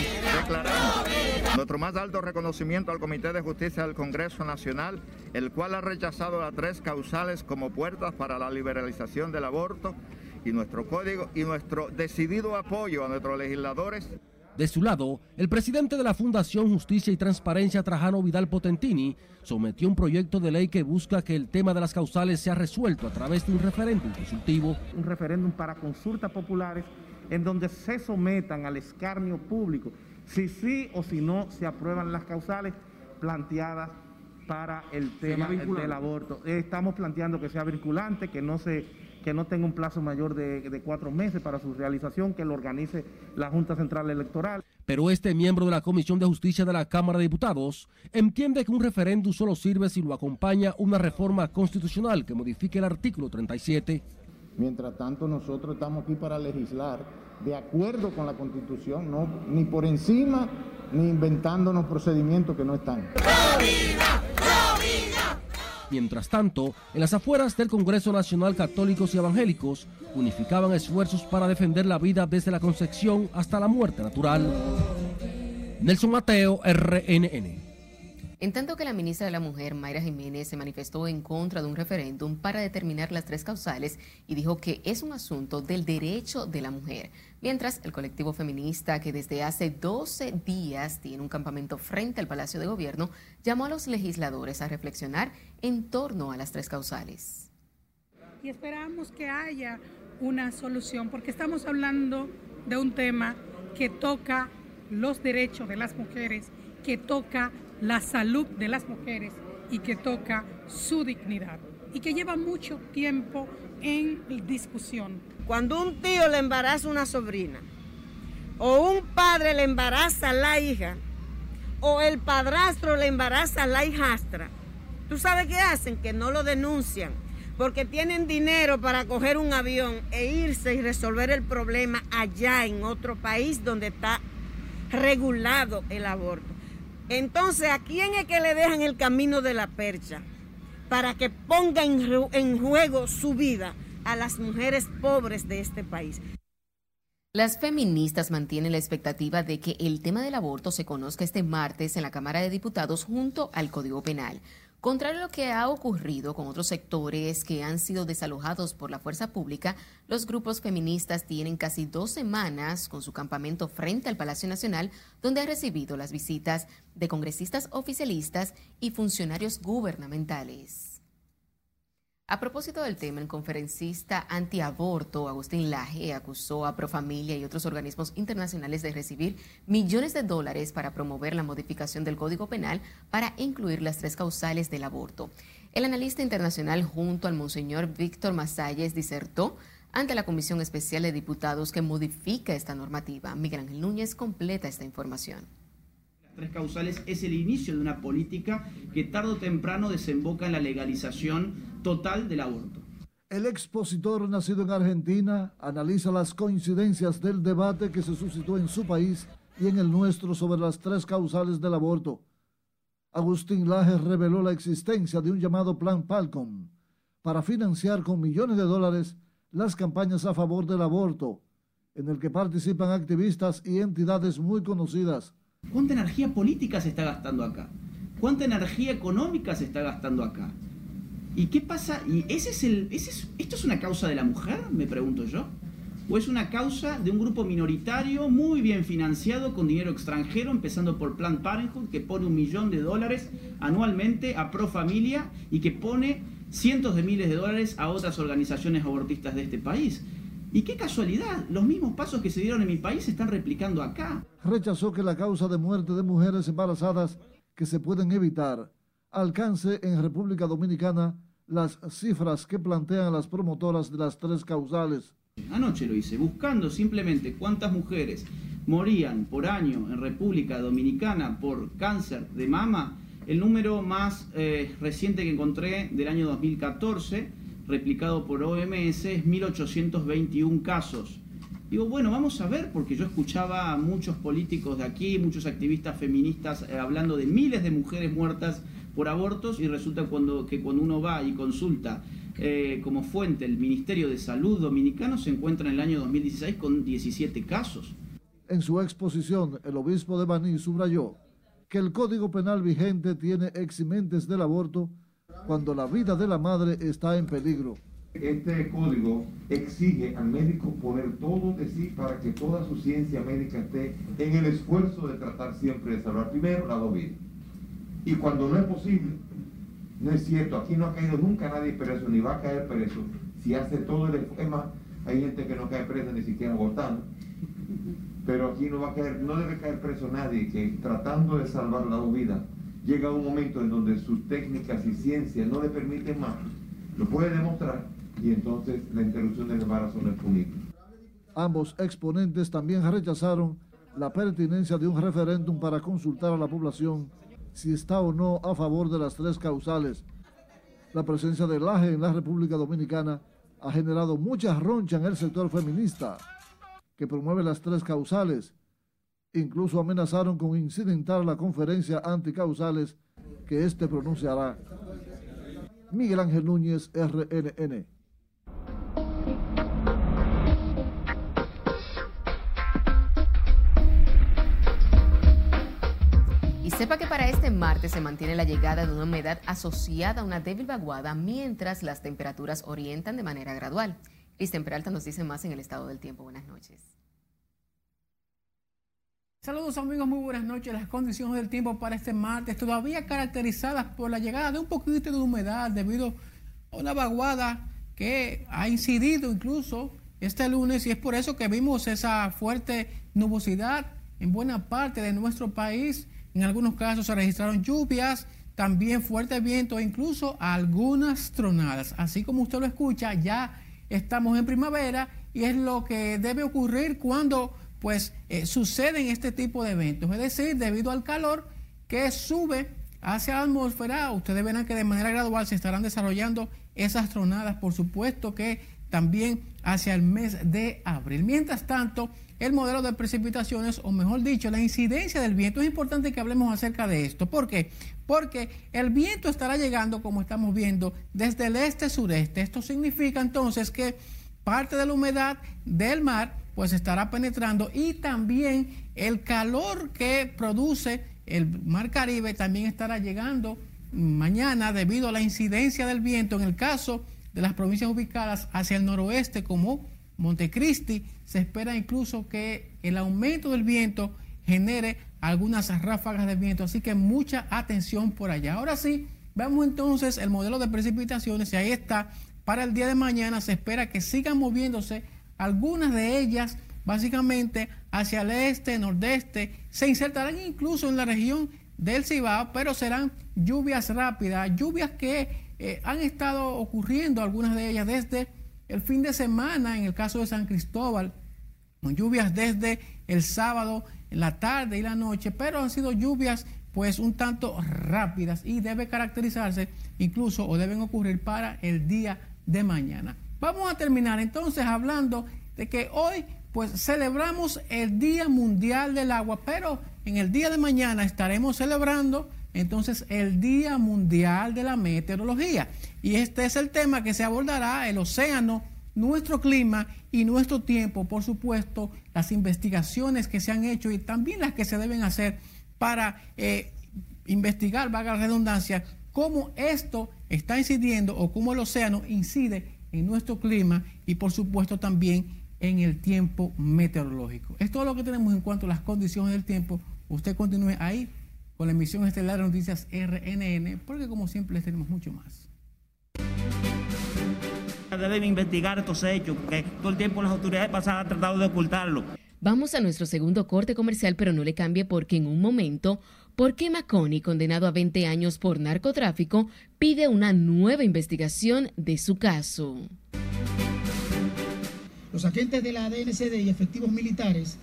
Nuestro más alto reconocimiento al Comité de Justicia del Congreso Nacional, el cual ha rechazado las tres causales como puertas para la liberalización del aborto y nuestro código y nuestro decidido apoyo a nuestros legisladores de su lado, el presidente de la Fundación Justicia y Transparencia, Trajano Vidal Potentini, sometió un proyecto de ley que busca que el tema de las causales sea resuelto a través de un referéndum consultivo. Un referéndum para consultas populares en donde se sometan al escarnio público si sí o si no se aprueban las causales planteadas para el tema del aborto. Estamos planteando que sea vinculante, que no se que no tenga un plazo mayor de, cuatro meses para su realización, que lo organice la Junta Central Electoral. Pero este miembro de la Comisión de Justicia de la Cámara de Diputados entiende que un referéndum solo sirve si lo acompaña una reforma constitucional que modifique el artículo 37. Mientras tanto, nosotros estamos aquí para legislar de acuerdo con la Constitución, no ni por encima ni inventándonos procedimientos que no están. Mientras tanto, en las afueras del Congreso Nacional Católicos y Evangélicos unificaban esfuerzos para defender la vida desde la concepción hasta la muerte natural. Nelson Mateo, RNN. En tanto que la ministra de la Mujer, Mayra Jiménez, se manifestó en contra de un referéndum para determinar las tres causales y dijo que es un asunto del derecho de la mujer. Mientras el colectivo feminista, que desde hace 12 días tiene un campamento frente al Palacio de Gobierno, llamó a los legisladores a reflexionar en torno a las tres causales. Y esperamos que haya una solución, porque estamos hablando de un tema que toca los derechos de las mujeres, que toca la salud de las mujeres y que toca su dignidad y que lleva mucho tiempo en discusión. Cuando un tío le embaraza una sobrina o un padre le embaraza a la hija o el padrastro le embaraza a la hijastra, ¿tú sabes qué hacen? Que no lo denuncian porque tienen dinero para coger un avión e irse y resolver el problema allá en otro país donde está regulado el aborto. Entonces, ¿a quién es que le dejan el camino de la percha? Para que ponga en, juego su vida a las mujeres pobres de este país. Las feministas mantienen la expectativa de que el tema del aborto se conozca este martes en la Cámara de Diputados junto al Código Penal. Contrario a lo que ha ocurrido con otros sectores que han sido desalojados por la fuerza pública, los grupos feministas tienen casi dos semanas con su campamento frente al Palacio Nacional, donde han recibido las visitas de congresistas oficialistas y funcionarios gubernamentales. A propósito del tema, el conferencista antiaborto Agustín Laje acusó a Profamilia y otros organismos internacionales de recibir millones de dólares para promover la modificación del Código Penal para incluir las tres causales del aborto. El analista internacional junto al monseñor Víctor Masalles disertó ante la Comisión Especial de Diputados que modifica esta normativa. Miguel Ángel Núñez completa esta información causales es el inicio de una política que tarde o temprano desemboca en la legalización total del aborto. El expositor nacido en Argentina analiza las coincidencias del debate que se suscitó en su país y en el nuestro sobre las tres causales del aborto. Agustín Laje reveló la existencia de un llamado Plan Palcom para financiar con millones de dólares las campañas a favor del aborto, en el que participan activistas y entidades muy conocidas ¿Cuánta energía política se está gastando acá? ¿Cuánta energía económica se está gastando acá? ¿Y qué pasa? ¿Y ese es el, ¿Esto es una causa de la mujer? Me pregunto yo. ¿O es una causa de un grupo minoritario muy bien financiado con dinero extranjero, empezando por Planned Parenthood, que pone un millón de dólares anualmente a Pro Familia y que pone cientos de miles de dólares a otras organizaciones abortistas de este país? Y qué casualidad, los mismos pasos que se dieron en mi país se están replicando acá. Rechazó que la causa de muerte de mujeres embarazadas que se pueden evitar alcance en República Dominicana las cifras que plantean las promotoras de las tres causales. Anoche lo hice, buscando simplemente cuántas mujeres morían por año en República Dominicana por cáncer de mama. El número más eh, reciente que encontré del año 2014 replicado por OMS es 1821 casos. Digo, bueno, vamos a ver, porque yo escuchaba a muchos políticos de aquí, muchos activistas feministas eh, hablando de miles de mujeres muertas por abortos y resulta cuando, que cuando uno va y consulta eh, como fuente el Ministerio de Salud Dominicano se encuentra en el año 2016 con 17 casos. En su exposición, el obispo de Baní subrayó que el Código Penal vigente tiene eximentes del aborto cuando la vida de la madre está en peligro. Este código exige al médico poner todo de sí para que toda su ciencia médica esté en el esfuerzo de tratar siempre de salvar primero la dos vidas. Y cuando no es posible, no es cierto, aquí no ha caído nunca nadie preso, ni va a caer preso, si hace todo el esfuerzo. hay gente que no cae presa ni siquiera abortando. Pero aquí no va a caer, no debe caer preso nadie que tratando de salvar la dos vidas llega un momento en donde sus técnicas y ciencias no le permiten más, lo puede demostrar y entonces la interrupción del embarazo no es punible. Ambos exponentes también rechazaron la pertinencia de un referéndum para consultar a la población si está o no a favor de las tres causales. La presencia del AGE en la República Dominicana ha generado mucha roncha en el sector feminista, que promueve las tres causales. Incluso amenazaron con incidentar la conferencia anticausales que éste pronunciará. Miguel Ángel Núñez, RNN. Sepa que para este martes se mantiene la llegada de una humedad asociada a una débil vaguada mientras las temperaturas orientan de manera gradual. Cristian Peralta nos dice más en el estado del tiempo. Buenas noches. Saludos amigos, muy buenas noches. Las condiciones del tiempo para este martes todavía caracterizadas por la llegada de un poquito de humedad debido a una vaguada que ha incidido incluso este lunes y es por eso que vimos esa fuerte nubosidad en buena parte de nuestro país en algunos casos se registraron lluvias, también fuerte viento e incluso algunas tronadas. Así como usted lo escucha, ya estamos en primavera y es lo que debe ocurrir cuando pues eh, suceden este tipo de eventos. Es decir, debido al calor que sube hacia la atmósfera, ustedes verán que de manera gradual se estarán desarrollando esas tronadas, por supuesto que también hacia el mes de abril. Mientras tanto, el modelo de precipitaciones, o mejor dicho, la incidencia del viento. Es importante que hablemos acerca de esto. ¿Por qué? Porque el viento estará llegando, como estamos viendo, desde el este-sureste. Esto significa entonces que parte de la humedad del mar pues estará penetrando y también el calor que produce el mar Caribe también estará llegando mañana debido a la incidencia del viento en el caso de las provincias ubicadas hacia el noroeste como Montecristi, se espera incluso que el aumento del viento genere algunas ráfagas de viento, así que mucha atención por allá. Ahora sí, vemos entonces el modelo de precipitaciones y ahí está. Para el día de mañana se espera que sigan moviéndose algunas de ellas básicamente hacia el este, nordeste, se insertarán incluso en la región del Cibao, pero serán lluvias rápidas, lluvias que eh, han estado ocurriendo, algunas de ellas desde el fin de semana, en el caso de San Cristóbal, con lluvias desde el sábado, en la tarde y la noche, pero han sido lluvias pues un tanto rápidas y debe caracterizarse incluso o deben ocurrir para el día de mañana. Vamos a terminar entonces hablando de que hoy pues celebramos el Día Mundial del Agua, pero en el día de mañana estaremos celebrando entonces el Día Mundial de la Meteorología. Y este es el tema que se abordará, el océano, nuestro clima y nuestro tiempo, por supuesto, las investigaciones que se han hecho y también las que se deben hacer para eh, investigar, vaga redundancia, cómo esto está incidiendo o cómo el océano incide en nuestro clima y por supuesto también en el tiempo meteorológico. Es todo lo que tenemos en cuanto a las condiciones del tiempo. Usted continúe ahí con la emisión estelar de noticias RNN, porque como siempre les tenemos mucho más. Deben investigar estos hechos, porque todo el tiempo las autoridades pasadas han tratado de ocultarlo. Vamos a nuestro segundo corte comercial, pero no le cambie porque en un momento, porque Maconi, condenado a 20 años por narcotráfico, pide una nueva investigación de su caso. Los agentes de la DNCD y efectivos militares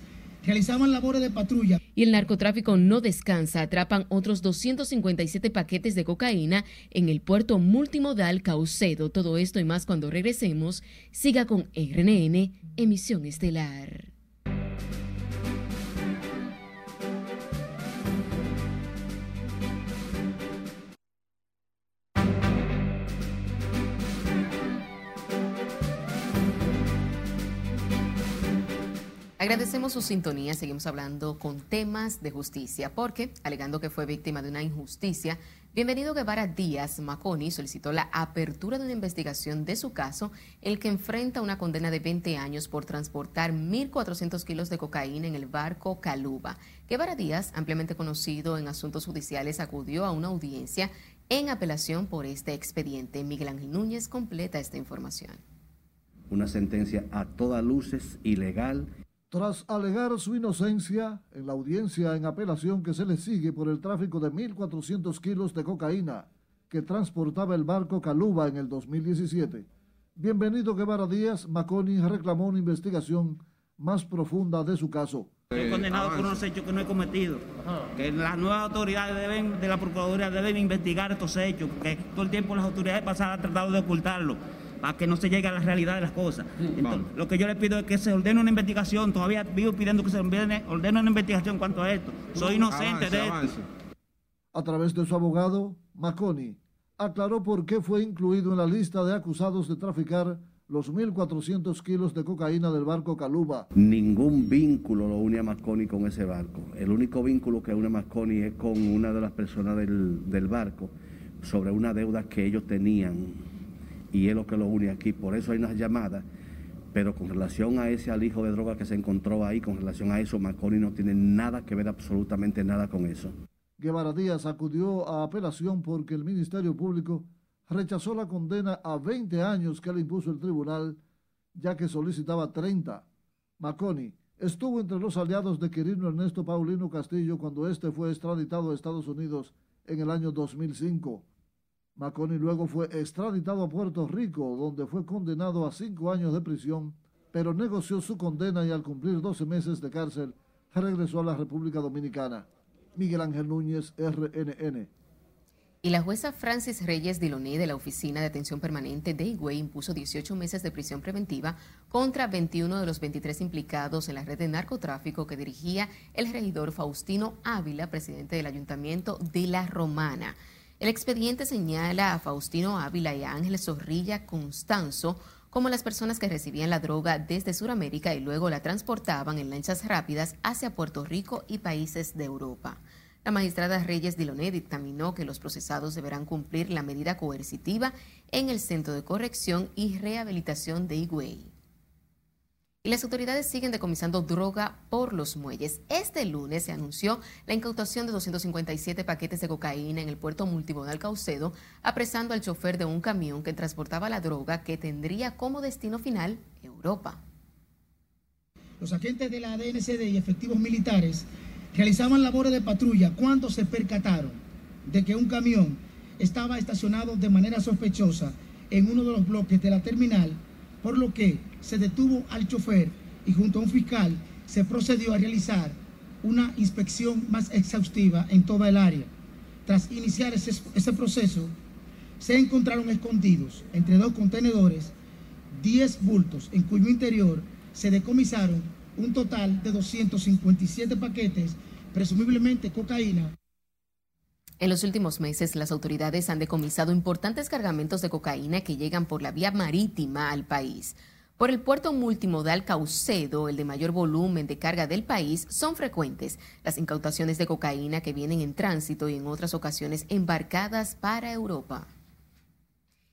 realizaban labores de patrulla. Y el narcotráfico no descansa. Atrapan otros 257 paquetes de cocaína en el puerto multimodal Caucedo. Todo esto y más cuando regresemos. Siga con RNN, emisión estelar. Agradecemos su sintonía. Seguimos hablando con temas de justicia, porque, alegando que fue víctima de una injusticia, Bienvenido Guevara Díaz Maconi solicitó la apertura de una investigación de su caso, el que enfrenta una condena de 20 años por transportar 1.400 kilos de cocaína en el barco Caluba. Guevara Díaz, ampliamente conocido en asuntos judiciales, acudió a una audiencia en apelación por este expediente. Miguel Ángel Núñez completa esta información. Una sentencia a todas luces ilegal tras alegar su inocencia en la audiencia en apelación que se le sigue por el tráfico de 1.400 kilos de cocaína que transportaba el barco Caluba en el 2017. Bienvenido Guevara Díaz, Maconi reclamó una investigación más profunda de su caso. Estoy condenado por unos hechos que no he cometido. Que las nuevas autoridades deben, de la Procuraduría deben investigar estos hechos, porque todo el tiempo las autoridades pasadas han tratado de ocultarlo para que no se llegue a la realidad de las cosas. Entonces, lo que yo le pido es que se ordene una investigación, todavía vivo pidiendo que se ordene, ordene una investigación en cuanto a esto. Soy inocente de esto. A través de su abogado, Maconi, aclaró por qué fue incluido en la lista de acusados de traficar los 1.400 kilos de cocaína del barco Caluba. Ningún vínculo lo une a Marconi con ese barco. El único vínculo que une a Marconi es con una de las personas del, del barco sobre una deuda que ellos tenían y es lo que lo une aquí. Por eso hay unas llamadas. Pero con relación a ese alijo de droga que se encontró ahí, con relación a eso, Marconi no tiene nada que ver, absolutamente nada con eso. Guevara Díaz acudió a apelación porque el Ministerio Público rechazó la condena a 20 años que le impuso el tribunal, ya que solicitaba 30. Maconi estuvo entre los aliados de Quirino Ernesto Paulino Castillo cuando éste fue extraditado a Estados Unidos en el año 2005. Maconi luego fue extraditado a Puerto Rico, donde fue condenado a cinco años de prisión, pero negoció su condena y al cumplir 12 meses de cárcel regresó a la República Dominicana. Miguel Ángel Núñez, RNN. Y la jueza Francis Reyes Diloné de la Oficina de Atención Permanente de Higüey impuso 18 meses de prisión preventiva contra 21 de los 23 implicados en la red de narcotráfico que dirigía el regidor Faustino Ávila, presidente del Ayuntamiento de La Romana. El expediente señala a Faustino Ávila y a Ángel Zorrilla Constanzo como las personas que recibían la droga desde Sudamérica y luego la transportaban en lanchas rápidas hacia Puerto Rico y países de Europa. La magistrada Reyes Diloné dictaminó que los procesados deberán cumplir la medida coercitiva en el Centro de Corrección y Rehabilitación de Higüey. Y las autoridades siguen decomisando droga por los muelles. Este lunes se anunció la incautación de 257 paquetes de cocaína en el puerto multimodal Caucedo, apresando al chofer de un camión que transportaba la droga que tendría como destino final Europa. Los agentes de la DNCD y efectivos militares realizaban labores de patrulla cuando se percataron de que un camión estaba estacionado de manera sospechosa en uno de los bloques de la terminal, por lo que se detuvo al chofer y junto a un fiscal se procedió a realizar una inspección más exhaustiva en toda el área. Tras iniciar ese, ese proceso, se encontraron escondidos entre dos contenedores 10 bultos en cuyo interior se decomisaron un total de 257 paquetes, presumiblemente cocaína. En los últimos meses, las autoridades han decomisado importantes cargamentos de cocaína que llegan por la vía marítima al país. Por el puerto multimodal Caucedo, el de mayor volumen de carga del país, son frecuentes las incautaciones de cocaína que vienen en tránsito y en otras ocasiones embarcadas para Europa.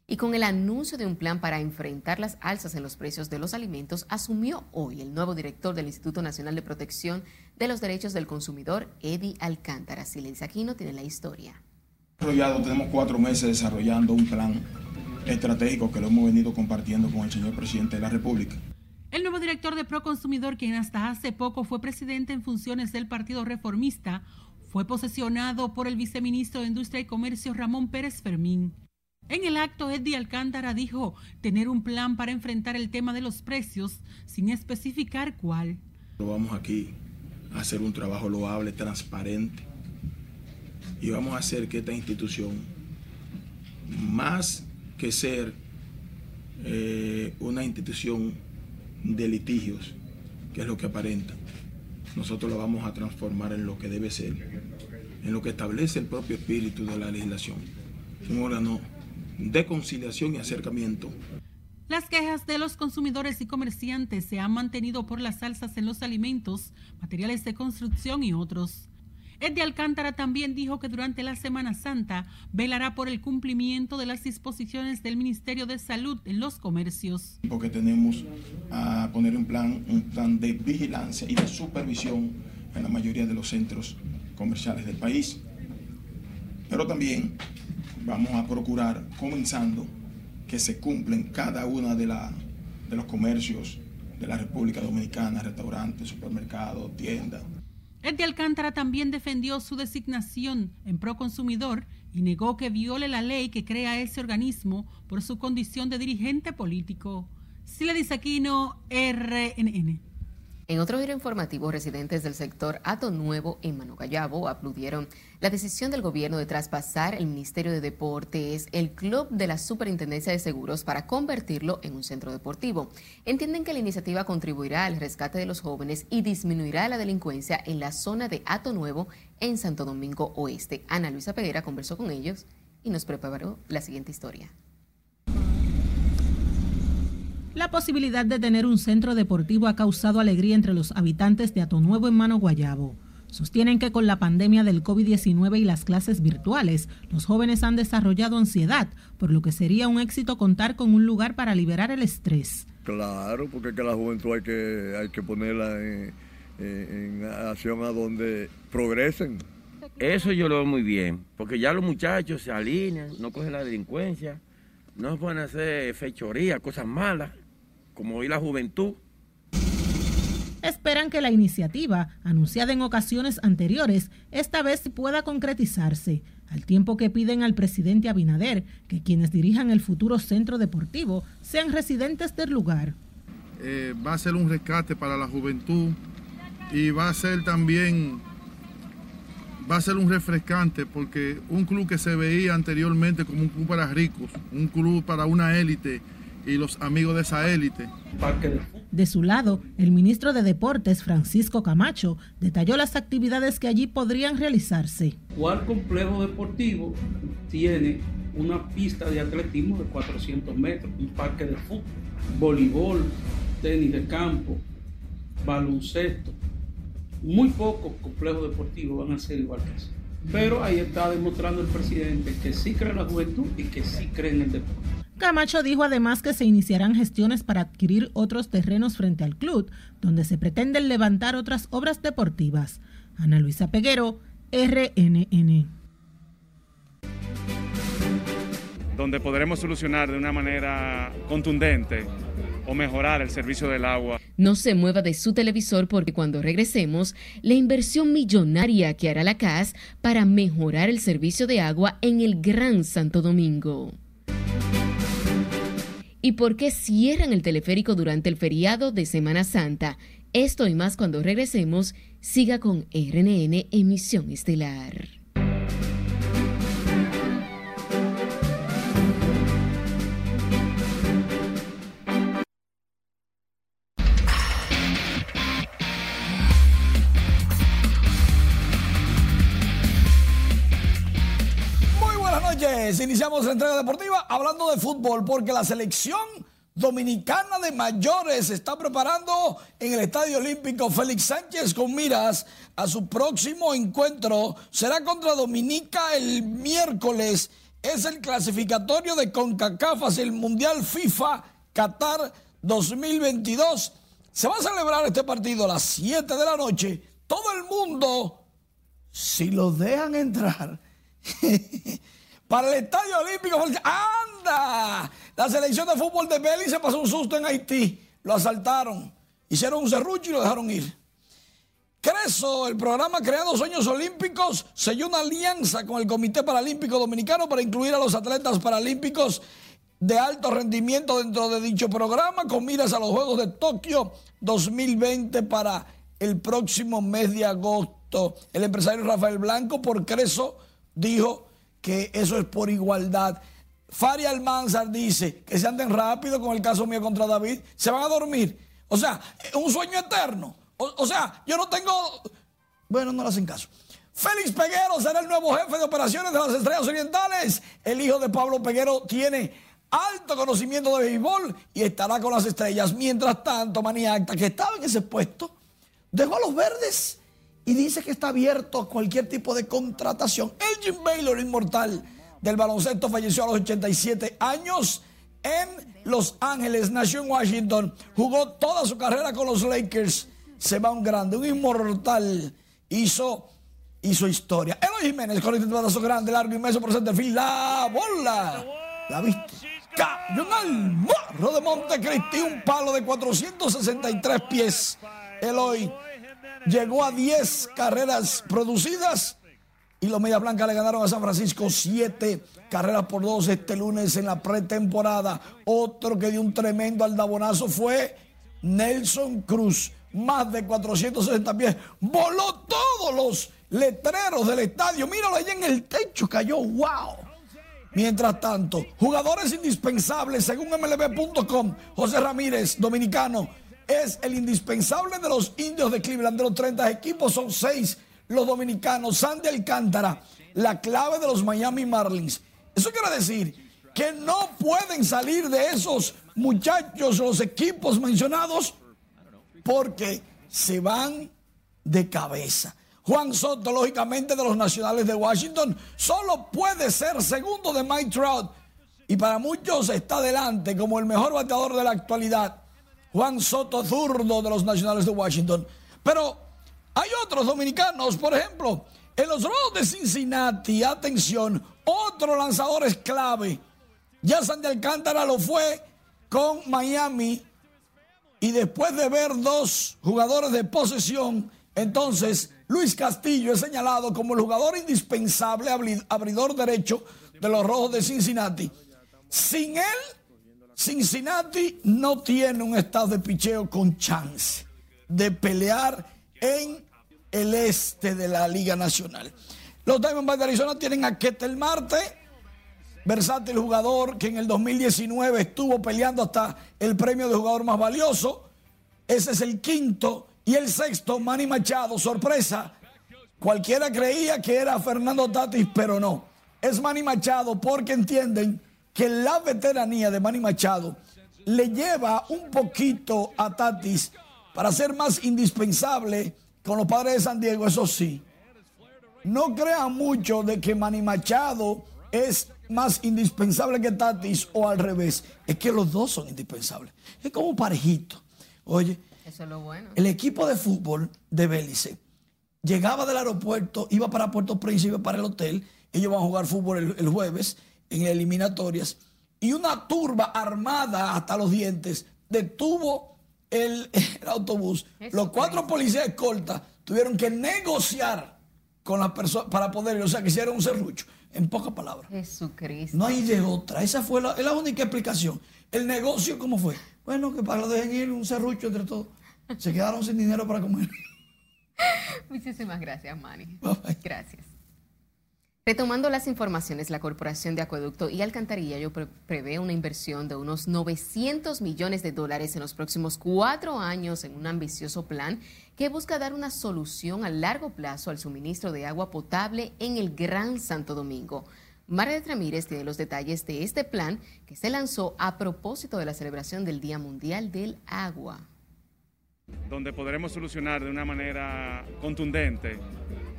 Y con el anuncio de un plan para enfrentar las alzas en los precios de los alimentos, asumió hoy el nuevo director del Instituto Nacional de Protección de los Derechos del Consumidor, Eddie Alcántara. Silencio aquí no tiene la historia. Tenemos cuatro meses desarrollando un plan estratégico que lo hemos venido compartiendo con el señor presidente de la República. El nuevo director de Proconsumidor, quien hasta hace poco fue presidente en funciones del Partido Reformista, fue posesionado por el viceministro de Industria y Comercio Ramón Pérez Fermín. En el acto, Eddie Alcántara dijo tener un plan para enfrentar el tema de los precios sin especificar cuál. Vamos aquí a hacer un trabajo loable, transparente, y vamos a hacer que esta institución, más que ser eh, una institución de litigios, que es lo que aparenta, nosotros lo vamos a transformar en lo que debe ser, en lo que establece el propio espíritu de la legislación. Un órgano de conciliación y acercamiento. Las quejas de los consumidores y comerciantes se han mantenido por las alzas en los alimentos, materiales de construcción y otros. Eddie Alcántara también dijo que durante la Semana Santa velará por el cumplimiento de las disposiciones del Ministerio de Salud en los comercios. Porque tenemos a poner en plan un plan de vigilancia y de supervisión en la mayoría de los centros comerciales del país. Pero también vamos a procurar, comenzando, que se cumplen cada una de, de los comercios de la República Dominicana, restaurantes, supermercados, tiendas. Eddie Alcántara también defendió su designación en Proconsumidor y negó que viole la ley que crea ese organismo por su condición de dirigente político. Sila Aquino, RNN. En otro giro informativo, residentes del sector Ato Nuevo en Manocayabo aplaudieron la decisión del gobierno de traspasar el Ministerio de Deportes, el club de la Superintendencia de Seguros, para convertirlo en un centro deportivo. Entienden que la iniciativa contribuirá al rescate de los jóvenes y disminuirá la delincuencia en la zona de Ato Nuevo en Santo Domingo Oeste. Ana Luisa Peguera conversó con ellos y nos preparó la siguiente historia. La posibilidad de tener un centro deportivo ha causado alegría entre los habitantes de Atonuevo en Mano Guayabo. Sostienen que con la pandemia del COVID-19 y las clases virtuales, los jóvenes han desarrollado ansiedad, por lo que sería un éxito contar con un lugar para liberar el estrés. Claro, porque es que la juventud hay que, hay que ponerla en, en acción a donde progresen. Eso yo lo veo muy bien, porque ya los muchachos se alinean, no cogen la delincuencia, no pueden hacer fechoría, cosas malas como hoy la juventud. Esperan que la iniciativa, anunciada en ocasiones anteriores, esta vez pueda concretizarse, al tiempo que piden al presidente Abinader que quienes dirijan el futuro centro deportivo sean residentes del lugar. Eh, va a ser un rescate para la juventud y va a ser también va a ser un refrescante porque un club que se veía anteriormente como un club para ricos, un club para una élite, y los amigos de esa élite. De su lado, el ministro de Deportes, Francisco Camacho, detalló las actividades que allí podrían realizarse. ¿Cuál complejo deportivo tiene una pista de atletismo de 400 metros, un parque de fútbol, voleibol, tenis de campo, baloncesto? Muy pocos complejos deportivos van a ser igual que eso. Pero ahí está demostrando el presidente que sí cree en la juventud y que sí cree en el deporte. Camacho dijo además que se iniciarán gestiones para adquirir otros terrenos frente al club, donde se pretenden levantar otras obras deportivas. Ana Luisa Peguero, RNN. Donde podremos solucionar de una manera contundente o mejorar el servicio del agua. No se mueva de su televisor porque cuando regresemos, la inversión millonaria que hará la CAS para mejorar el servicio de agua en el Gran Santo Domingo y por qué cierran el teleférico durante el feriado de Semana Santa. Esto y más cuando regresemos. Siga con RNN Emisión Estelar. Iniciamos la entrega deportiva hablando de fútbol porque la selección dominicana de mayores está preparando en el Estadio Olímpico Félix Sánchez con miras a su próximo encuentro. Será contra Dominica el miércoles. Es el clasificatorio de CONCACAF hacia el Mundial FIFA Qatar 2022. Se va a celebrar este partido a las 7 de la noche. Todo el mundo, si lo dejan entrar, para el Estadio Olímpico. ¡Anda! La selección de fútbol de Belice se pasó un susto en Haití. Lo asaltaron. Hicieron un serrucho y lo dejaron ir. Creso, el programa Creando Sueños Olímpicos, selló una alianza con el Comité Paralímpico Dominicano para incluir a los atletas paralímpicos de alto rendimiento dentro de dicho programa con miras a los Juegos de Tokio 2020 para el próximo mes de agosto. El empresario Rafael Blanco por Creso dijo que eso es por igualdad. Fari Almanzar dice que se anden rápido con el caso mío contra David, se van a dormir. O sea, un sueño eterno. O, sea, yo no tengo... Bueno, no le hacen caso. Félix Peguero será el nuevo jefe de operaciones de las Estrellas Orientales. El hijo de Pablo Peguero tiene alto conocimiento de béisbol y estará con las estrellas. Mientras tanto, Maniacta, que estaba en ese puesto, dejó a los verdes y dice que está abierto a cualquier tipo de contratación. Elgin Baylor, inmortal del baloncesto, falleció a los 87 años en Los Ángeles, nació en Washington, jugó toda su carrera con los Lakers, se va un grande, un inmortal, hizo, hizo historia. Eloy Jiménez con este brazo grande, largo, inmenso por fin la bola, la viste. Cayó un almorro de Montecristi, un palo de 463 pies. Eloy llegó a 10 carreras producidas y los Media Blanca le ganaron a San Francisco 7 carreras por 2 este lunes en la pretemporada. Otro que dio un tremendo aldabonazo fue Nelson Cruz. más de 460 pies, voló todos los letreros del estadio. Míralo ahí en el techo, cayó, wow. Mientras tanto, jugadores indispensables, según MLB.com, José Ramírez, dominicano, es el indispensable de los indios de Cleveland. De los 30 equipos son 6 los dominicanos. Sandy Alcántara, la clave de los Miami Marlins. Eso quiere decir que no pueden salir de esos muchachos, los equipos mencionados, porque se van de cabeza. Juan Soto, lógicamente, de los Nacionales de Washington, solo puede ser segundo de Mike Trout. Y para muchos está adelante como el mejor bateador de la actualidad. Juan Soto, zurdo de los Nacionales de Washington. Pero hay otros dominicanos, por ejemplo, en los Rojos de Cincinnati, atención, otro lanzador es clave. Ya Sandy Alcántara lo fue con Miami. Y después de ver dos jugadores de posesión, entonces Luis Castillo es señalado como el jugador indispensable, abridor derecho de los Rojos de Cincinnati. Sin él, Cincinnati no tiene un estado de picheo con chance de pelear en el este de la Liga Nacional. Los Diamondbacks de Arizona tienen a Ketel Marte, versátil jugador que en el 2019 estuvo peleando hasta el premio de jugador más valioso. Ese es el quinto y el sexto, Manny Machado, sorpresa. Cualquiera creía que era Fernando Tatis, pero no. Es Manny Machado porque entienden que la veteranía de Manny Machado le lleva un poquito a Tatis para ser más indispensable con los padres de San Diego, eso sí. No crean mucho de que Manny Machado es más indispensable que Tatis o al revés. Es que los dos son indispensables. Es como parejito. Oye, eso es lo bueno. El equipo de fútbol de Bélice llegaba del aeropuerto, iba para Puerto Príncipe, para el hotel. Ellos van a jugar fútbol el, jueves en eliminatorias. Y una turba armada hasta los dientes detuvo el, autobús. los cuatro policías escoltas tuvieron que negociar con las personas para poder, o sea, que hicieron un serrucho. En pocas palabras. Jesucristo. No hay de otra. Esa fue la, la única explicación. El negocio, ¿cómo fue? Bueno, que para lo dejen ir un serrucho entre todos. Se quedaron sin dinero para comer. Muchísimas gracias, Manny. Gracias. Retomando las informaciones, la Corporación de Acueducto y Alcantarilla prevé una inversión de unos 900 millones de dólares en los próximos cuatro años en un ambicioso plan que busca dar una solución a largo plazo al suministro de agua potable en el Gran Santo Domingo. Margaret Ramírez tiene los detalles de este plan que se lanzó a propósito de la celebración del Día Mundial del Agua. Donde podremos solucionar de una manera contundente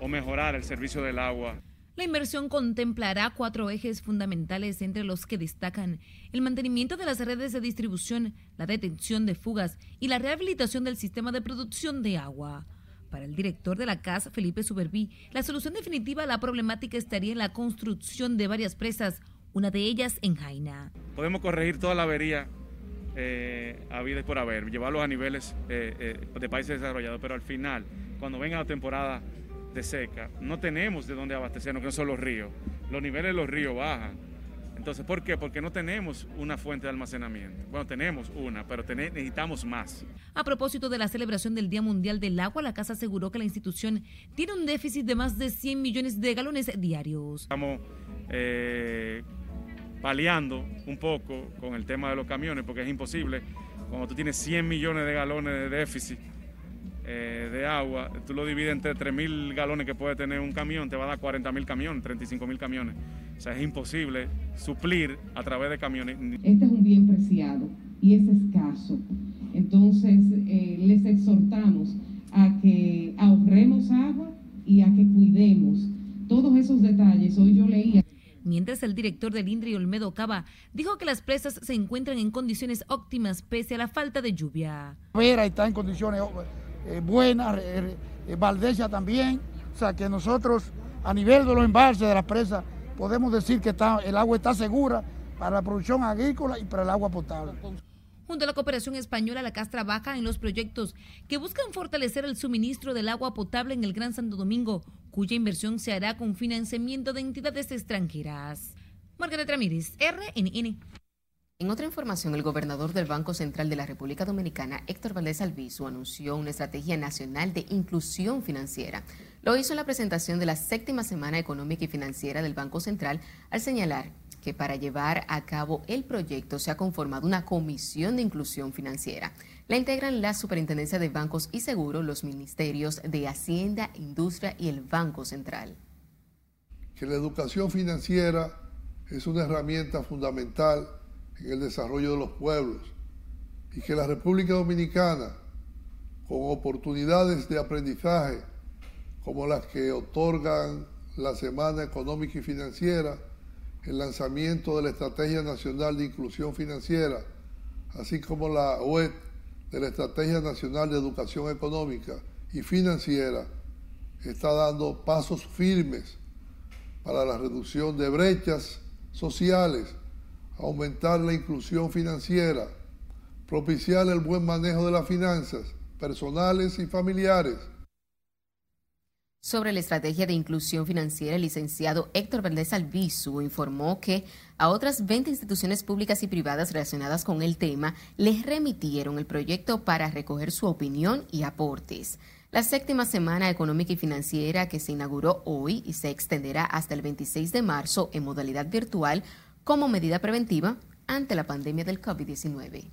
o mejorar el servicio del agua. La inversión contemplará cuatro ejes fundamentales entre los que destacan el mantenimiento de las redes de distribución, la detención de fugas y la rehabilitación del sistema de producción de agua. Para el director de la CAS, Felipe Suberví, la solución definitiva a la problemática estaría en la construcción de varias presas, una de ellas en Jaina. Podemos corregir toda la avería eh, y por haber, llevarlos a niveles eh, eh, de países desarrollados, pero al final, cuando venga la temporada de seca, no tenemos de dónde abastecernos, que no son los ríos. Los niveles de los ríos bajan entonces, ¿por qué? Porque no tenemos una fuente de almacenamiento. Bueno, tenemos una, pero necesitamos más. A propósito de la celebración del Día Mundial del Agua, la Casa aseguró que la institución tiene un déficit de más de 100 millones de galones diarios. Estamos eh, paliando un poco con el tema de los camiones, porque es imposible. Cuando tú tienes 100 millones de galones de déficit, eh, de agua, tú lo divides entre 3.000 galones que puede tener un camión, te va a dar 40.000 camiones, 35.000 camiones. O sea, es imposible suplir a través de camiones. Este es un bien preciado y es escaso. Entonces, eh, les exhortamos a que ahorremos agua y a que cuidemos todos esos detalles. Hoy yo leía. Mientras el director del INDRI, Olmedo Cava, dijo que las presas se encuentran en condiciones óptimas pese a la falta de lluvia. Vera está en condiciones eh, buena, eh, también. O sea que nosotros a nivel de los embalses de la presa podemos decir que el agua está segura para la producción agrícola y para el agua potable. Junto a la cooperación española, la CAS trabaja en los proyectos que buscan fortalecer el suministro del agua potable en el Gran Santo Domingo, cuya inversión se hará con financiamiento de entidades extranjeras. Margaret Ramírez, RNN. En otra información, el gobernador del Banco Central de la República Dominicana, Héctor Valdés Albizu, anunció una estrategia nacional de inclusión financiera. Lo hizo en la presentación de la séptima semana económica y financiera del Banco Central al señalar que para llevar a cabo el proyecto se ha conformado una comisión de inclusión financiera. La integran la Superintendencia de Bancos y Seguros, los ministerios de Hacienda, Industria y el Banco Central. Que la educación financiera es una herramienta fundamental en el desarrollo de los pueblos y que la República Dominicana, con oportunidades de aprendizaje como las que otorgan la Semana Económica y Financiera, el lanzamiento de la Estrategia Nacional de Inclusión Financiera, así como la web de la Estrategia Nacional de Educación Económica y Financiera, está dando pasos firmes para la reducción de brechas sociales aumentar la inclusión financiera, propiciar el buen manejo de las finanzas personales y familiares. Sobre la estrategia de inclusión financiera, el licenciado Héctor Valdés Albizu informó que a otras 20 instituciones públicas y privadas relacionadas con el tema les remitieron el proyecto para recoger su opinión y aportes. La séptima semana económica y financiera que se inauguró hoy y se extenderá hasta el 26 de marzo en modalidad virtual como medida preventiva ante la pandemia del COVID-19.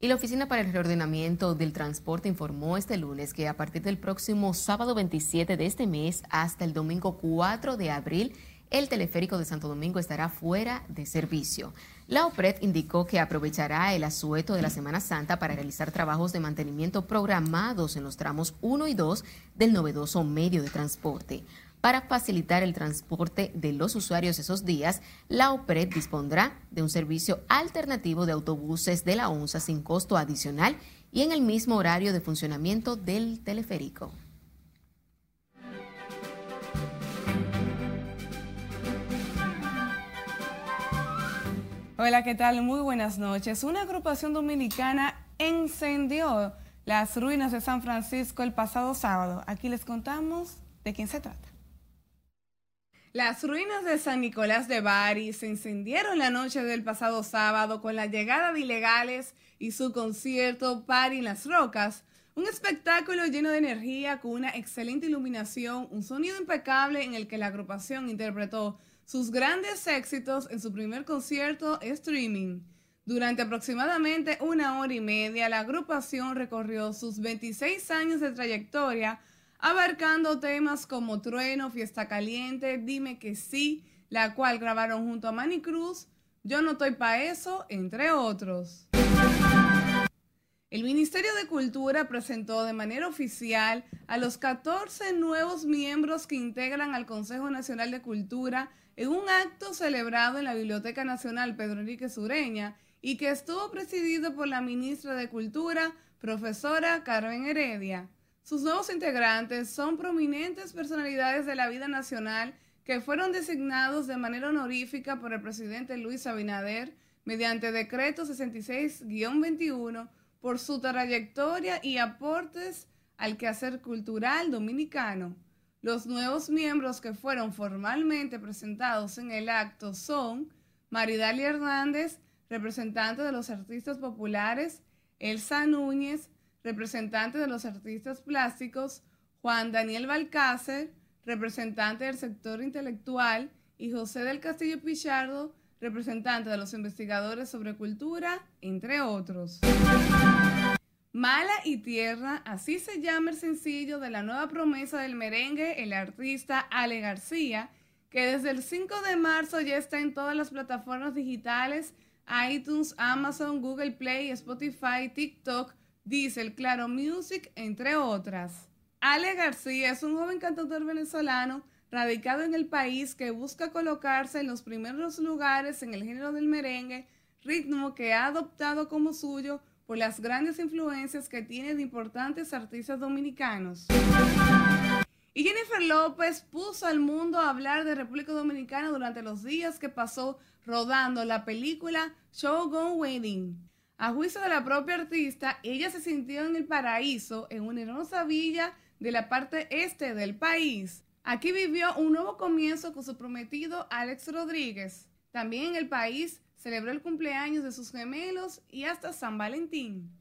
Y la Oficina para el Reordenamiento del Transporte informó este lunes que a partir del próximo sábado 27 de este mes hasta el domingo 4 de abril, el teleférico de Santo Domingo estará fuera de servicio. La OPRED indicó que aprovechará el asueto de la Semana Santa para realizar trabajos de mantenimiento programados en los tramos 1 y 2 del novedoso medio de transporte. Para facilitar el transporte de los usuarios esos días, la OPRED dispondrá de un servicio alternativo de autobuses de la ONSA sin costo adicional y en el mismo horario de funcionamiento del teleférico. Hola, ¿qué tal? Muy buenas noches. Una agrupación dominicana encendió las ruinas de San Francisco el pasado sábado. Aquí les contamos de quién se trata. Las ruinas de San Nicolás de Bari se encendieron la noche del pasado sábado con la llegada de ilegales y su concierto Party en las Rocas, un espectáculo lleno de energía con una excelente iluminación, un sonido impecable en el que la agrupación interpretó sus grandes éxitos en su primer concierto streaming. Durante aproximadamente una hora y media, la agrupación recorrió sus 26 años de trayectoria abarcando temas como Trueno, Fiesta Caliente, Dime que sí, la cual grabaron junto a Manny Cruz, Yo no estoy pa' eso, entre otros. El Ministerio de Cultura presentó de manera oficial a los 14 nuevos miembros que integran al Consejo Nacional de Cultura en un acto celebrado en la Biblioteca Nacional Pedro Enrique Sureña y que estuvo presidido por la ministra de Cultura, profesora Carmen Heredia. Sus nuevos integrantes son prominentes personalidades de la vida nacional que fueron designados de manera honorífica por el presidente Luis Abinader mediante decreto 66-21 por su trayectoria y aportes al quehacer cultural dominicano. Los nuevos miembros que fueron formalmente presentados en el acto son Maridalia Hernández, representante de los artistas populares, Elsa Núñez, representante de los artistas plásticos, Juan Daniel Balcácer, representante del sector intelectual, y José del Castillo Pichardo, representante de los investigadores sobre cultura, entre otros. Mala y Tierra, así se llama el sencillo de la nueva promesa del merengue, el artista Ale García, que desde el 5 de marzo ya está en todas las plataformas digitales, iTunes, Amazon, Google Play, Spotify, TikTok, Diesel, Claro Music, entre otras. Ale García es un joven cantautor venezolano radicado en el país que busca colocarse en los primeros lugares en el género del merengue, ritmo que ha adoptado como suyo por las grandes influencias que tiene de importantes artistas dominicanos. Y Jennifer López puso al mundo a hablar de República Dominicana durante los días que pasó rodando la película Show Gone Wedding. A juicio de la propia artista, ella se sintió en el paraíso, en una hermosa villa de la parte este del país. Aquí vivió un nuevo comienzo con su prometido Alex Rodríguez. También en el país celebró el cumpleaños de sus gemelos y hasta San Valentín.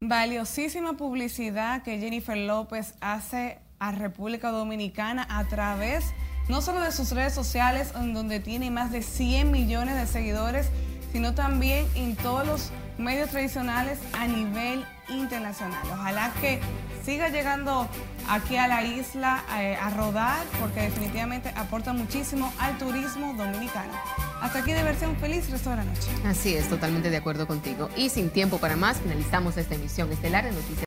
Valiosísima publicidad que Jennifer López hace a República Dominicana a través no solo de sus redes sociales, en donde tiene más de 100 millones de seguidores, sino también en todos los medios tradicionales a nivel internacional. Ojalá que siga llegando aquí a la isla eh, a rodar, porque definitivamente aporta muchísimo al turismo dominicano. Hasta aquí de versión feliz, resto de la noche. Así es, totalmente de acuerdo contigo. Y sin tiempo para más, finalizamos esta emisión estelar de Noticias.